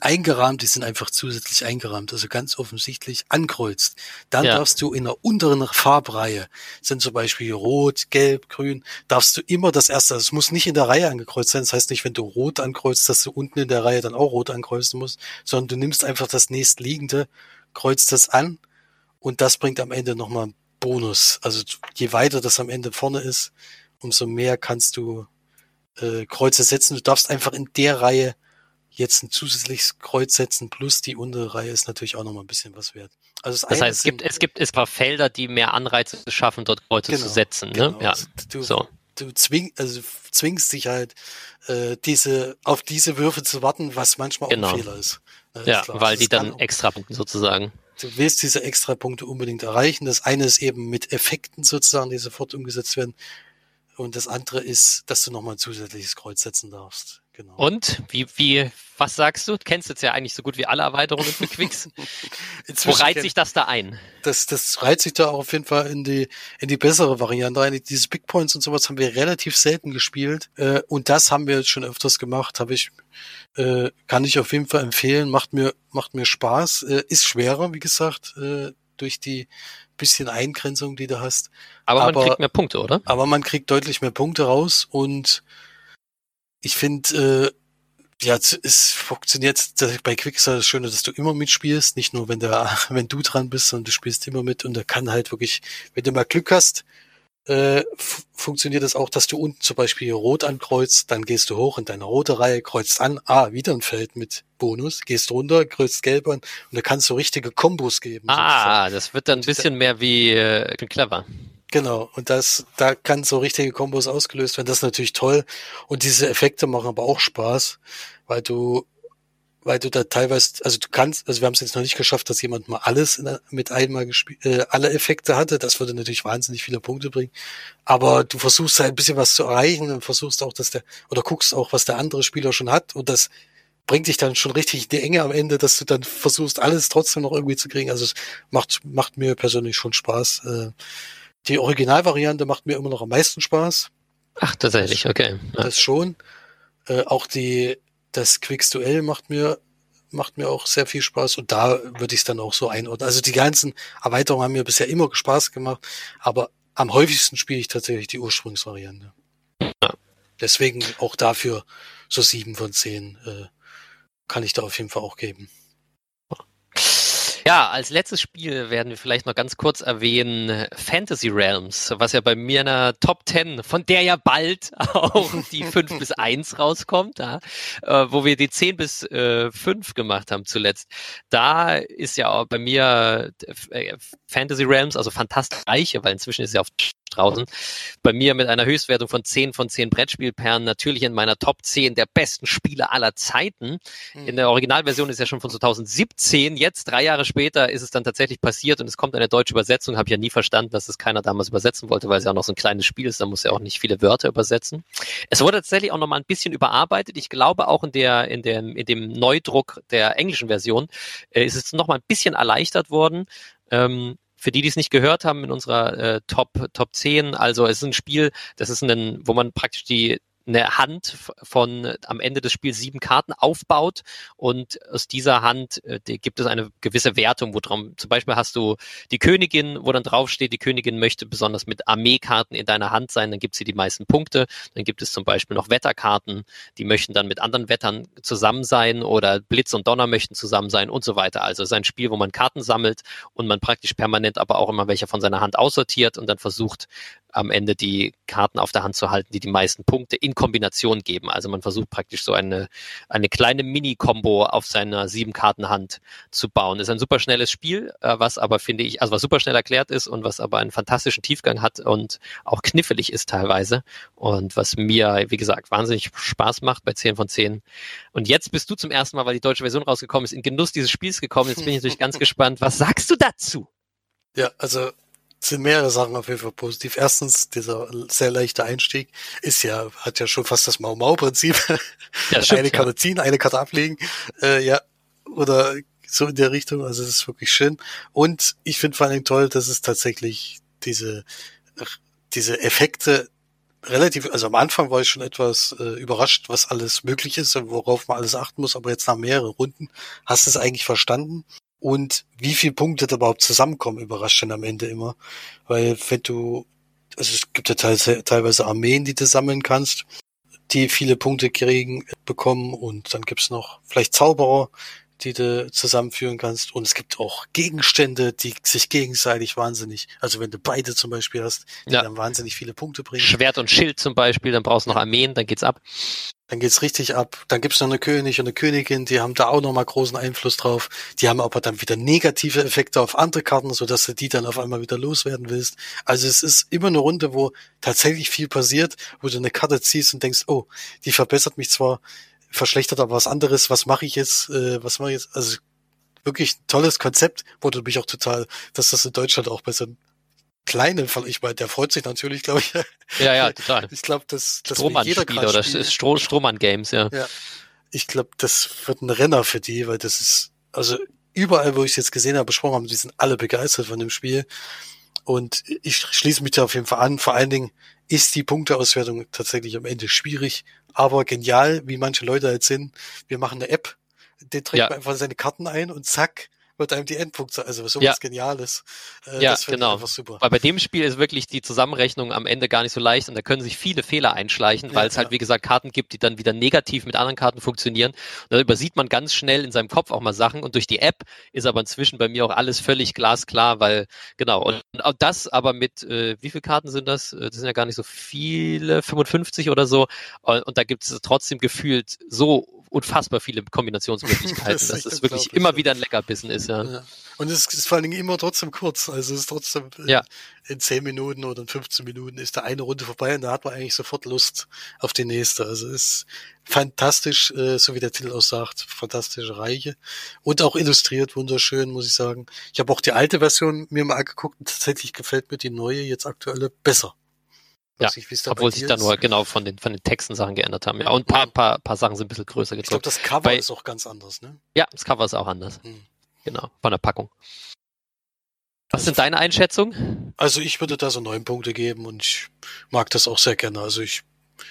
eingerahmt, die sind einfach zusätzlich eingerahmt, also ganz offensichtlich ankreuzt. Dann ja. darfst du in der unteren Farbreihe, sind zum Beispiel rot, gelb, grün, darfst du immer das erste, also es muss nicht in der Reihe angekreuzt sein, das heißt nicht, wenn du rot ankreuzt, dass du unten in der Reihe dann auch rot ankreuzen musst, sondern du nimmst einfach das nächstliegende, kreuzt das an und das bringt am Ende nochmal einen Bonus. Also je weiter das am Ende vorne ist, umso mehr kannst du äh, Kreuze setzen. Du darfst einfach in der Reihe jetzt ein zusätzliches Kreuz setzen plus die untere Reihe ist natürlich auch noch mal ein bisschen was wert. Also das, das heißt, es gibt, es gibt es paar Felder, die mehr Anreize schaffen, dort Kreuze genau, zu setzen. Ne? Genau. Ja. Also du, so. du zwing, also zwingst dich halt, äh, diese, auf diese Würfe zu warten, was manchmal genau. auch ein Fehler ist. Äh, ja, klar. weil das die dann extra Punkte sozusagen. Du willst diese extra Punkte unbedingt erreichen. Das eine ist eben mit Effekten sozusagen, die sofort umgesetzt werden. Und das andere ist, dass du nochmal ein zusätzliches Kreuz setzen darfst. Genau. Und wie, wie, was sagst du? Du kennst jetzt ja eigentlich so gut wie alle Erweiterungen für Quicks. Wo reiht sich das da ein? Das, das reiht sich da auch auf jeden Fall in die, in die bessere Variante ein. Diese Big Points und sowas haben wir relativ selten gespielt. Äh, und das haben wir jetzt schon öfters gemacht. Habe ich, äh, kann ich auf jeden Fall empfehlen. Macht mir, macht mir Spaß. Äh, ist schwerer, wie gesagt, äh, durch die bisschen Eingrenzung, die du hast. Aber, aber man kriegt mehr Punkte, oder? Aber man kriegt deutlich mehr Punkte raus und ich finde, äh, ja, es funktioniert bei Quickstar das Schöne, dass du immer mitspielst, nicht nur wenn der, wenn du dran bist, sondern du spielst immer mit und da kann halt wirklich, wenn du mal Glück hast, äh, funktioniert das auch, dass du unten zum Beispiel rot ankreuzt, dann gehst du hoch in deine rote Reihe, kreuzt an, ah, wieder ein Feld mit Bonus, gehst runter, kreuzt gelb an und da kannst du richtige Kombos geben. Ah, sozusagen. das wird dann ein bisschen mehr wie äh, clever. Genau, und das, da kann so richtige Kombos ausgelöst werden. Das ist natürlich toll. Und diese Effekte machen aber auch Spaß, weil du weil du da teilweise, also du kannst, also wir haben es jetzt noch nicht geschafft, dass jemand mal alles der, mit einmal gespielt, äh, alle Effekte hatte. Das würde natürlich wahnsinnig viele Punkte bringen. Aber du versuchst halt ein bisschen was zu erreichen und versuchst auch, dass der, oder guckst auch, was der andere Spieler schon hat und das bringt dich dann schon richtig in die Enge am Ende, dass du dann versuchst, alles trotzdem noch irgendwie zu kriegen. Also es macht, macht mir persönlich schon Spaß. Äh, die Originalvariante macht mir immer noch am meisten Spaß. Ach, tatsächlich, okay. Ja. Das schon. Äh, auch die das Quicks Duell macht mir macht mir auch sehr viel Spaß und da würde ich es dann auch so einordnen. Also die ganzen Erweiterungen haben mir bisher immer Spaß gemacht, aber am häufigsten spiele ich tatsächlich die Ursprungsvariante. Ja. Deswegen auch dafür so sieben von zehn äh, kann ich da auf jeden Fall auch geben. Ja, als letztes Spiel werden wir vielleicht noch ganz kurz erwähnen Fantasy Realms, was ja bei mir in der Top 10, von der ja bald auch die 5 bis 1 rauskommt, ja, äh, wo wir die 10 bis äh, 5 gemacht haben zuletzt. Da ist ja auch bei mir äh, Fantasy Realms, also fantastisch reiche, weil inzwischen ist ja auf draußen. Bei mir mit einer Höchstwertung von 10 von 10 Brettspielperlen natürlich in meiner Top 10 der besten Spiele aller Zeiten. Mhm. In der Originalversion ist ja schon von 2017. Jetzt, drei Jahre später, ist es dann tatsächlich passiert und es kommt eine deutsche Übersetzung. Habe ich ja nie verstanden, dass es keiner damals übersetzen wollte, weil es ja auch noch so ein kleines Spiel ist. Da muss ja auch nicht viele Wörter übersetzen. Es wurde tatsächlich auch noch mal ein bisschen überarbeitet. Ich glaube auch in der, in dem, in dem Neudruck der englischen Version äh, ist es noch mal ein bisschen erleichtert worden. Ähm, für die, die es nicht gehört haben in unserer äh, Top, Top 10, also es ist ein Spiel, das ist ein, wo man praktisch die eine Hand von am Ende des Spiels sieben Karten aufbaut und aus dieser Hand äh, gibt es eine gewisse Wertung, wo drum, zum Beispiel hast du die Königin, wo dann draufsteht, die Königin möchte besonders mit Armeekarten in deiner Hand sein, dann gibt sie die meisten Punkte. Dann gibt es zum Beispiel noch Wetterkarten, die möchten dann mit anderen Wettern zusammen sein oder Blitz und Donner möchten zusammen sein und so weiter. Also es ist ein Spiel, wo man Karten sammelt und man praktisch permanent aber auch immer welche von seiner Hand aussortiert und dann versucht am Ende die Karten auf der Hand zu halten, die die meisten Punkte in Kombination geben. Also man versucht praktisch so eine, eine kleine Mini-Kombo auf seiner sieben Karten Hand zu bauen. Ist ein super schnelles Spiel, äh, was aber finde ich, also was super schnell erklärt ist und was aber einen fantastischen Tiefgang hat und auch knifflig ist teilweise und was mir, wie gesagt, wahnsinnig Spaß macht bei 10 von 10. Und jetzt bist du zum ersten Mal, weil die deutsche Version rausgekommen ist, in Genuss dieses Spiels gekommen. Jetzt bin ich natürlich ganz gespannt. Was sagst du dazu? Ja, also sind mehrere Sachen auf jeden Fall positiv. Erstens, dieser sehr leichte Einstieg ist ja, hat ja schon fast das Mau-Mau-Prinzip. Ja, eine Karte ja. ziehen, eine Karte ablegen, äh, ja, oder so in der Richtung. Also das ist wirklich schön. Und ich finde vor allen Dingen toll, dass es tatsächlich diese, diese Effekte relativ, also am Anfang war ich schon etwas äh, überrascht, was alles möglich ist und worauf man alles achten muss, aber jetzt nach mehreren Runden hast du es eigentlich verstanden und wie viele Punkte da überhaupt zusammenkommen, überrascht dann am Ende immer. Weil wenn du, also es gibt ja teilweise Armeen, die du sammeln kannst, die viele Punkte kriegen, bekommen und dann gibt's noch vielleicht Zauberer, die du zusammenführen kannst. Und es gibt auch Gegenstände, die sich gegenseitig wahnsinnig, also wenn du beide zum Beispiel hast, die ja. dann wahnsinnig viele Punkte bringen. Schwert und Schild zum Beispiel, dann brauchst du noch Armeen, dann geht's ab. Dann geht's richtig ab. Dann gibt's noch eine König und eine Königin, die haben da auch nochmal großen Einfluss drauf. Die haben aber dann wieder negative Effekte auf andere Karten, sodass du die dann auf einmal wieder loswerden willst. Also es ist immer eine Runde, wo tatsächlich viel passiert, wo du eine Karte ziehst und denkst, oh, die verbessert mich zwar, verschlechtert aber was anderes, was mache ich jetzt, äh, was mache ich jetzt? Also wirklich ein tolles Konzept, wurde mich auch total, dass das in Deutschland auch besser kleinen Fall, ich meine, der freut sich natürlich, glaube ich. Ja, ja, total. Ich glaube, dass, dass jeder gerade das ist Stro Strohmann Games, ja. ja. Ich glaube, das wird ein Renner für die, weil das ist, also überall, wo ich es jetzt gesehen habe, besprochen haben, die sind alle begeistert von dem Spiel. Und ich schließe mich da auf jeden Fall an. Vor allen Dingen ist die Punkteauswertung tatsächlich am Ende schwierig, aber genial, wie manche Leute halt sind. Wir machen eine App, den trägt ja. man einfach seine Karten ein und zack, wird einem die Endpunkte, also sowas ja. Geniales. Äh, ja, genau. Weil bei dem Spiel ist wirklich die Zusammenrechnung am Ende gar nicht so leicht und da können sich viele Fehler einschleichen, ja, weil es halt, wie gesagt, Karten gibt, die dann wieder negativ mit anderen Karten funktionieren. Und da übersieht man ganz schnell in seinem Kopf auch mal Sachen und durch die App ist aber inzwischen bei mir auch alles völlig glasklar, weil, genau, und auch das aber mit, äh, wie viele Karten sind das? Äh, das sind ja gar nicht so viele, 55 oder so. Und, und da gibt es trotzdem gefühlt so unfassbar viele Kombinationsmöglichkeiten, das dass es wirklich immer wieder ein Leckerbissen ist. Ja. ja. Und es ist vor allen Dingen immer trotzdem kurz. Also es ist trotzdem äh, ja. in 10 Minuten oder in 15 Minuten ist da eine Runde vorbei und da hat man eigentlich sofort Lust auf die nächste. Also es ist fantastisch, äh, so wie der Titel auch sagt, fantastische Reiche. Und auch illustriert, wunderschön, muss ich sagen. Ich habe auch die alte Version mir mal angeguckt und tatsächlich gefällt mir die neue, jetzt aktuelle, besser. Ja, nicht, obwohl sich da nur genau von den, von den Texten Sachen geändert haben. Ja, und ein paar, paar, paar Sachen sind ein bisschen größer gedruckt. Ich glaube, das Cover Bei, ist auch ganz anders, ne? Ja, das Cover ist auch anders. Hm. Genau, von der Packung. Was sind deine Einschätzungen? Also ich würde da so neun Punkte geben und ich mag das auch sehr gerne. Also ich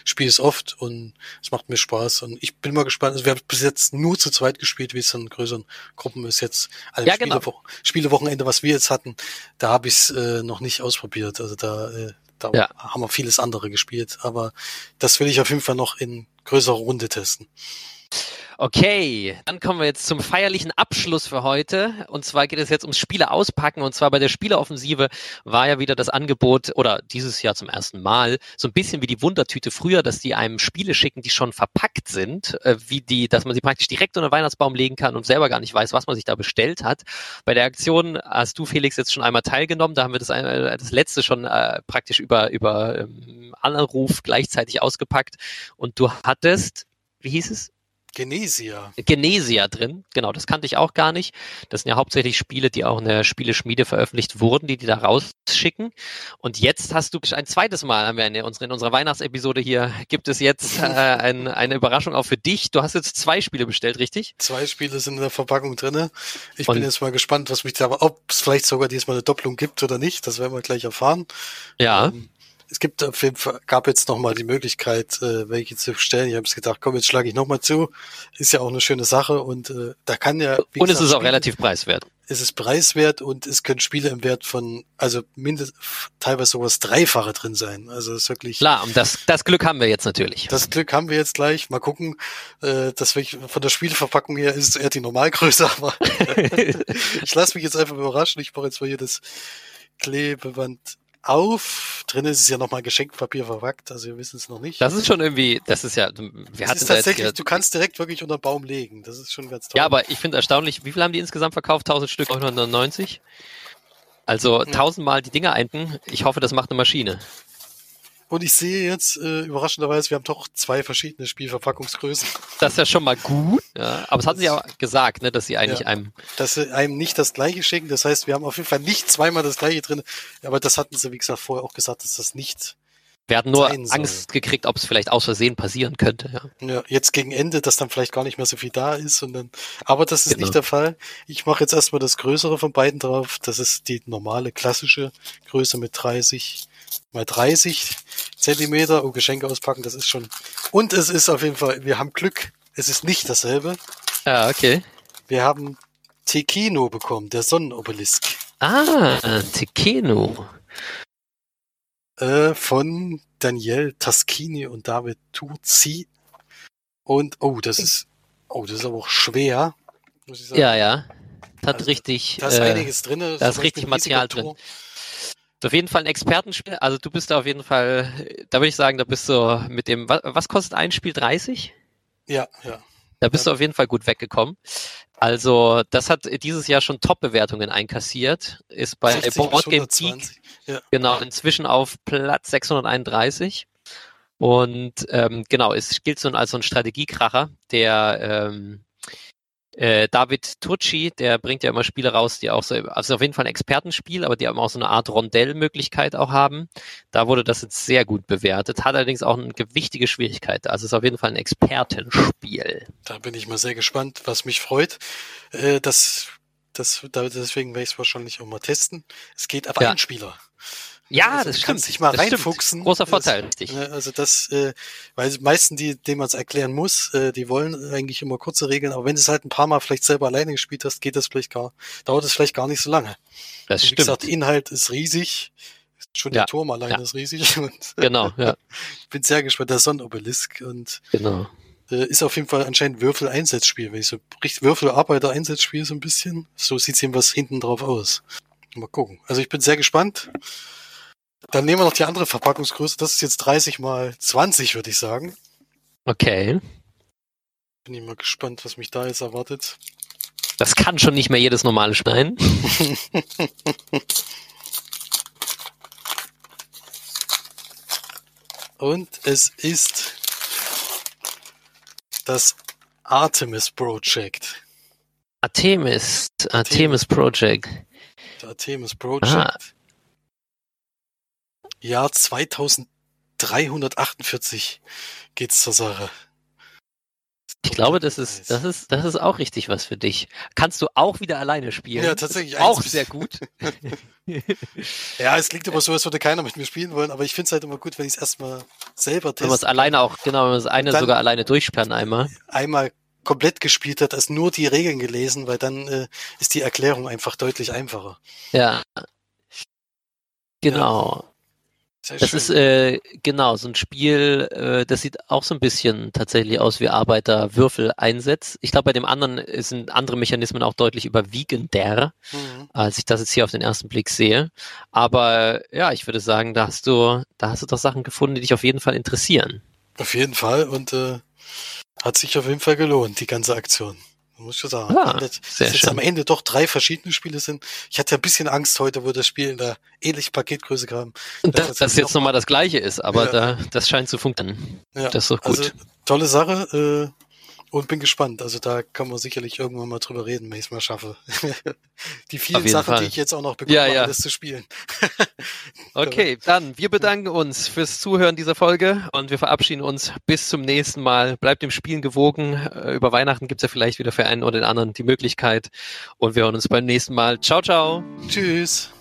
spiele es oft und es macht mir Spaß und ich bin mal gespannt. Also wir haben bis jetzt nur zu zweit gespielt, wie es in größeren Gruppen ist jetzt. Also ja, genau. Spielewochenende, was wir jetzt hatten, da habe ich es äh, noch nicht ausprobiert. Also da äh, da ja. haben wir vieles andere gespielt. Aber das will ich auf jeden Fall noch in größerer Runde testen. Okay, dann kommen wir jetzt zum feierlichen Abschluss für heute. Und zwar geht es jetzt ums Spiele auspacken. Und zwar bei der Spieleoffensive war ja wieder das Angebot, oder dieses Jahr zum ersten Mal, so ein bisschen wie die Wundertüte früher, dass die einem Spiele schicken, die schon verpackt sind, äh, wie die, dass man sie praktisch direkt unter den Weihnachtsbaum legen kann und selber gar nicht weiß, was man sich da bestellt hat. Bei der Aktion hast du, Felix, jetzt schon einmal teilgenommen. Da haben wir das, das letzte schon äh, praktisch über, über ähm, Anruf gleichzeitig ausgepackt. Und du hattest, wie hieß es? Genesia. Genesia drin. Genau, das kannte ich auch gar nicht. Das sind ja hauptsächlich Spiele, die auch in der Spieleschmiede veröffentlicht wurden, die die da rausschicken. Und jetzt hast du ein zweites Mal, haben wir in, unserer, in unserer Weihnachtsepisode hier, gibt es jetzt äh, ein, eine Überraschung auch für dich. Du hast jetzt zwei Spiele bestellt, richtig? Zwei Spiele sind in der Verpackung drinne. Ich Und bin jetzt mal gespannt, was mich da, ob es vielleicht sogar diesmal eine Doppelung gibt oder nicht. Das werden wir gleich erfahren. Ja. Ähm, es gibt auf jeden Fall, gab jetzt nochmal die Möglichkeit, äh, welche zu stellen. Ich habe es gedacht, komm, jetzt schlage ich nochmal zu. Ist ja auch eine schöne Sache und äh, da kann ja. und gesagt, es ist auch Spiele, relativ preiswert. Es ist preiswert und es können Spiele im Wert von, also mindestens teilweise sowas Dreifache drin sein. Also es ist wirklich. Klar, und das, das Glück haben wir jetzt natürlich. Das Glück haben wir jetzt gleich. Mal gucken. Äh, das von der Spielverpackung her ist es eher die Normalgröße, aber ich lasse mich jetzt einfach überraschen. Ich mache jetzt mal hier das Klebeband auf. Drin ist es ja nochmal Geschenkpapier verpackt, also wir wissen es noch nicht. Das ist schon irgendwie, das ist ja, wir hatten ist tatsächlich, du kannst direkt wirklich unter Baum legen. Das ist schon ganz toll. Ja, aber ich finde erstaunlich, wie viel haben die insgesamt verkauft? 1000 Stück, 990? Also tausendmal die Dinger einten. Ich hoffe, das macht eine Maschine. Und ich sehe jetzt äh, überraschenderweise, wir haben doch zwei verschiedene Spielverpackungsgrößen. Das ist ja schon mal gut. Ja, aber es hatten sie ja gesagt, ne, dass sie eigentlich ja, einem. Dass sie einem nicht das gleiche schicken. Das heißt, wir haben auf jeden Fall nicht zweimal das gleiche drin. Aber das hatten sie, wie gesagt, vorher auch gesagt, dass das nicht. Wir hatten nur Angst gekriegt, ob es vielleicht aus Versehen passieren könnte. Ja. ja, jetzt gegen Ende, dass dann vielleicht gar nicht mehr so viel da ist. Und dann, aber das ist genau. nicht der Fall. Ich mache jetzt erstmal das Größere von beiden drauf. Das ist die normale, klassische Größe mit 30 mal 30 Zentimeter und Geschenke auspacken, das ist schon. Und es ist auf jeden Fall, wir haben Glück, es ist nicht dasselbe. Ah, okay. Wir haben Tekino bekommen, der Sonnenobelisk. Ah, Tekino. Äh, von Daniel Taschini und David Tuzi. Und, oh, das ist, oh, das ist aber auch schwer. Muss ich sagen. Ja, ja. Hat also, richtig. Da ist äh, einiges drin. Da ist richtig Material drin. Ist auf jeden Fall ein Expertenspiel. Also du bist da auf jeden Fall, da würde ich sagen, da bist du mit dem, was, was kostet ein Spiel? 30? Ja, ja. Da bist ja. du auf jeden Fall gut weggekommen. Also das hat dieses Jahr schon Top-Bewertungen einkassiert. Ist bei Board Game Geek ja. genau inzwischen auf Platz 631. Und ähm, genau, es gilt so als so ein Strategiekracher, der ähm, äh, David Tucci, der bringt ja immer Spiele raus, die auch so, also auf jeden Fall ein Expertenspiel, aber die haben auch so eine Art Rondell-Möglichkeit auch haben. Da wurde das jetzt sehr gut bewertet, hat allerdings auch eine gewichtige Schwierigkeit. Also ist auf jeden Fall ein Expertenspiel. Da bin ich mal sehr gespannt, was mich freut. Äh, das, das, deswegen werde ich es wahrscheinlich auch mal testen. Es geht auf ja. einen Spieler. Ja, also, das stimmt. Dich mal das reinfuchsen. Stimmt. Großer Vorteil, das, richtig. Also das, äh, weil die meisten, die, denen man es erklären muss, äh, die wollen eigentlich immer kurze Regeln, aber wenn du es halt ein paar Mal vielleicht selber alleine gespielt hast, geht das vielleicht gar, dauert es vielleicht gar nicht so lange. Das Und stimmt. Wie gesagt, Inhalt ist riesig. Schon ja. der Turm alleine ja. ist riesig. Und genau, ja. bin sehr gespannt, der Sonnenobelisk und genau. Äh, ist auf jeden Fall anscheinend Würfel-Einsatzspiel, wenn ich so Würfel-Arbeiter-Einsatzspiel so ein bisschen. So sieht's was hinten drauf aus. Mal gucken. Also ich bin sehr gespannt. Dann nehmen wir noch die andere Verpackungsgröße. Das ist jetzt 30 mal 20, würde ich sagen. Okay. Bin ich mal gespannt, was mich da jetzt erwartet. Das kann schon nicht mehr jedes normale schneiden. Und es ist das Artemis Project. Artemis, Artemis Project. Artemis Project. Ah. Jahr 2348 geht's zur Sache. Ich glaube, das ist, das ist, das ist auch richtig was für dich. Kannst du auch wieder alleine spielen? Ja, tatsächlich. Auch sehr gut. ja, es liegt immer so, als würde keiner mit mir spielen wollen, aber ich finde es halt immer gut, wenn ich es erstmal selber teste. Wenn man es alleine auch, genau, wenn man es eine sogar alleine durchsperren einmal. Einmal komplett gespielt hat, als nur die Regeln gelesen, weil dann äh, ist die Erklärung einfach deutlich einfacher. Ja. Genau. Ja. Sehr das schön. ist äh, genau so ein Spiel, äh, das sieht auch so ein bisschen tatsächlich aus wie Arbeiter Würfel einsetzt. Ich glaube, bei dem anderen sind andere Mechanismen auch deutlich überwiegender, mhm. als ich das jetzt hier auf den ersten Blick sehe. Aber ja, ich würde sagen, da hast du, da hast du doch Sachen gefunden, die dich auf jeden Fall interessieren. Auf jeden Fall und äh, hat sich auf jeden Fall gelohnt, die ganze Aktion muss ich schon sagen. Ah, das, dass jetzt am Ende doch drei verschiedene Spiele sind. Ich hatte ja ein bisschen Angst heute, wo das Spiel in der ähnlichen Paketgröße kam. Dass das, das jetzt nochmal das gleiche ist, aber ja. da, das scheint zu funktionieren. Ja. Das ist doch gut. Also, tolle Sache. Und bin gespannt. Also da kann man sicherlich irgendwann mal drüber reden, wenn ich es mal schaffe. die vielen Sachen, Fall. die ich jetzt auch noch bekomme, ja, ja. alles zu spielen. okay, dann wir bedanken uns fürs Zuhören dieser Folge und wir verabschieden uns bis zum nächsten Mal. Bleibt dem Spielen gewogen. Äh, über Weihnachten gibt es ja vielleicht wieder für einen oder den anderen die Möglichkeit. Und wir hören uns beim nächsten Mal. Ciao, ciao. Tschüss.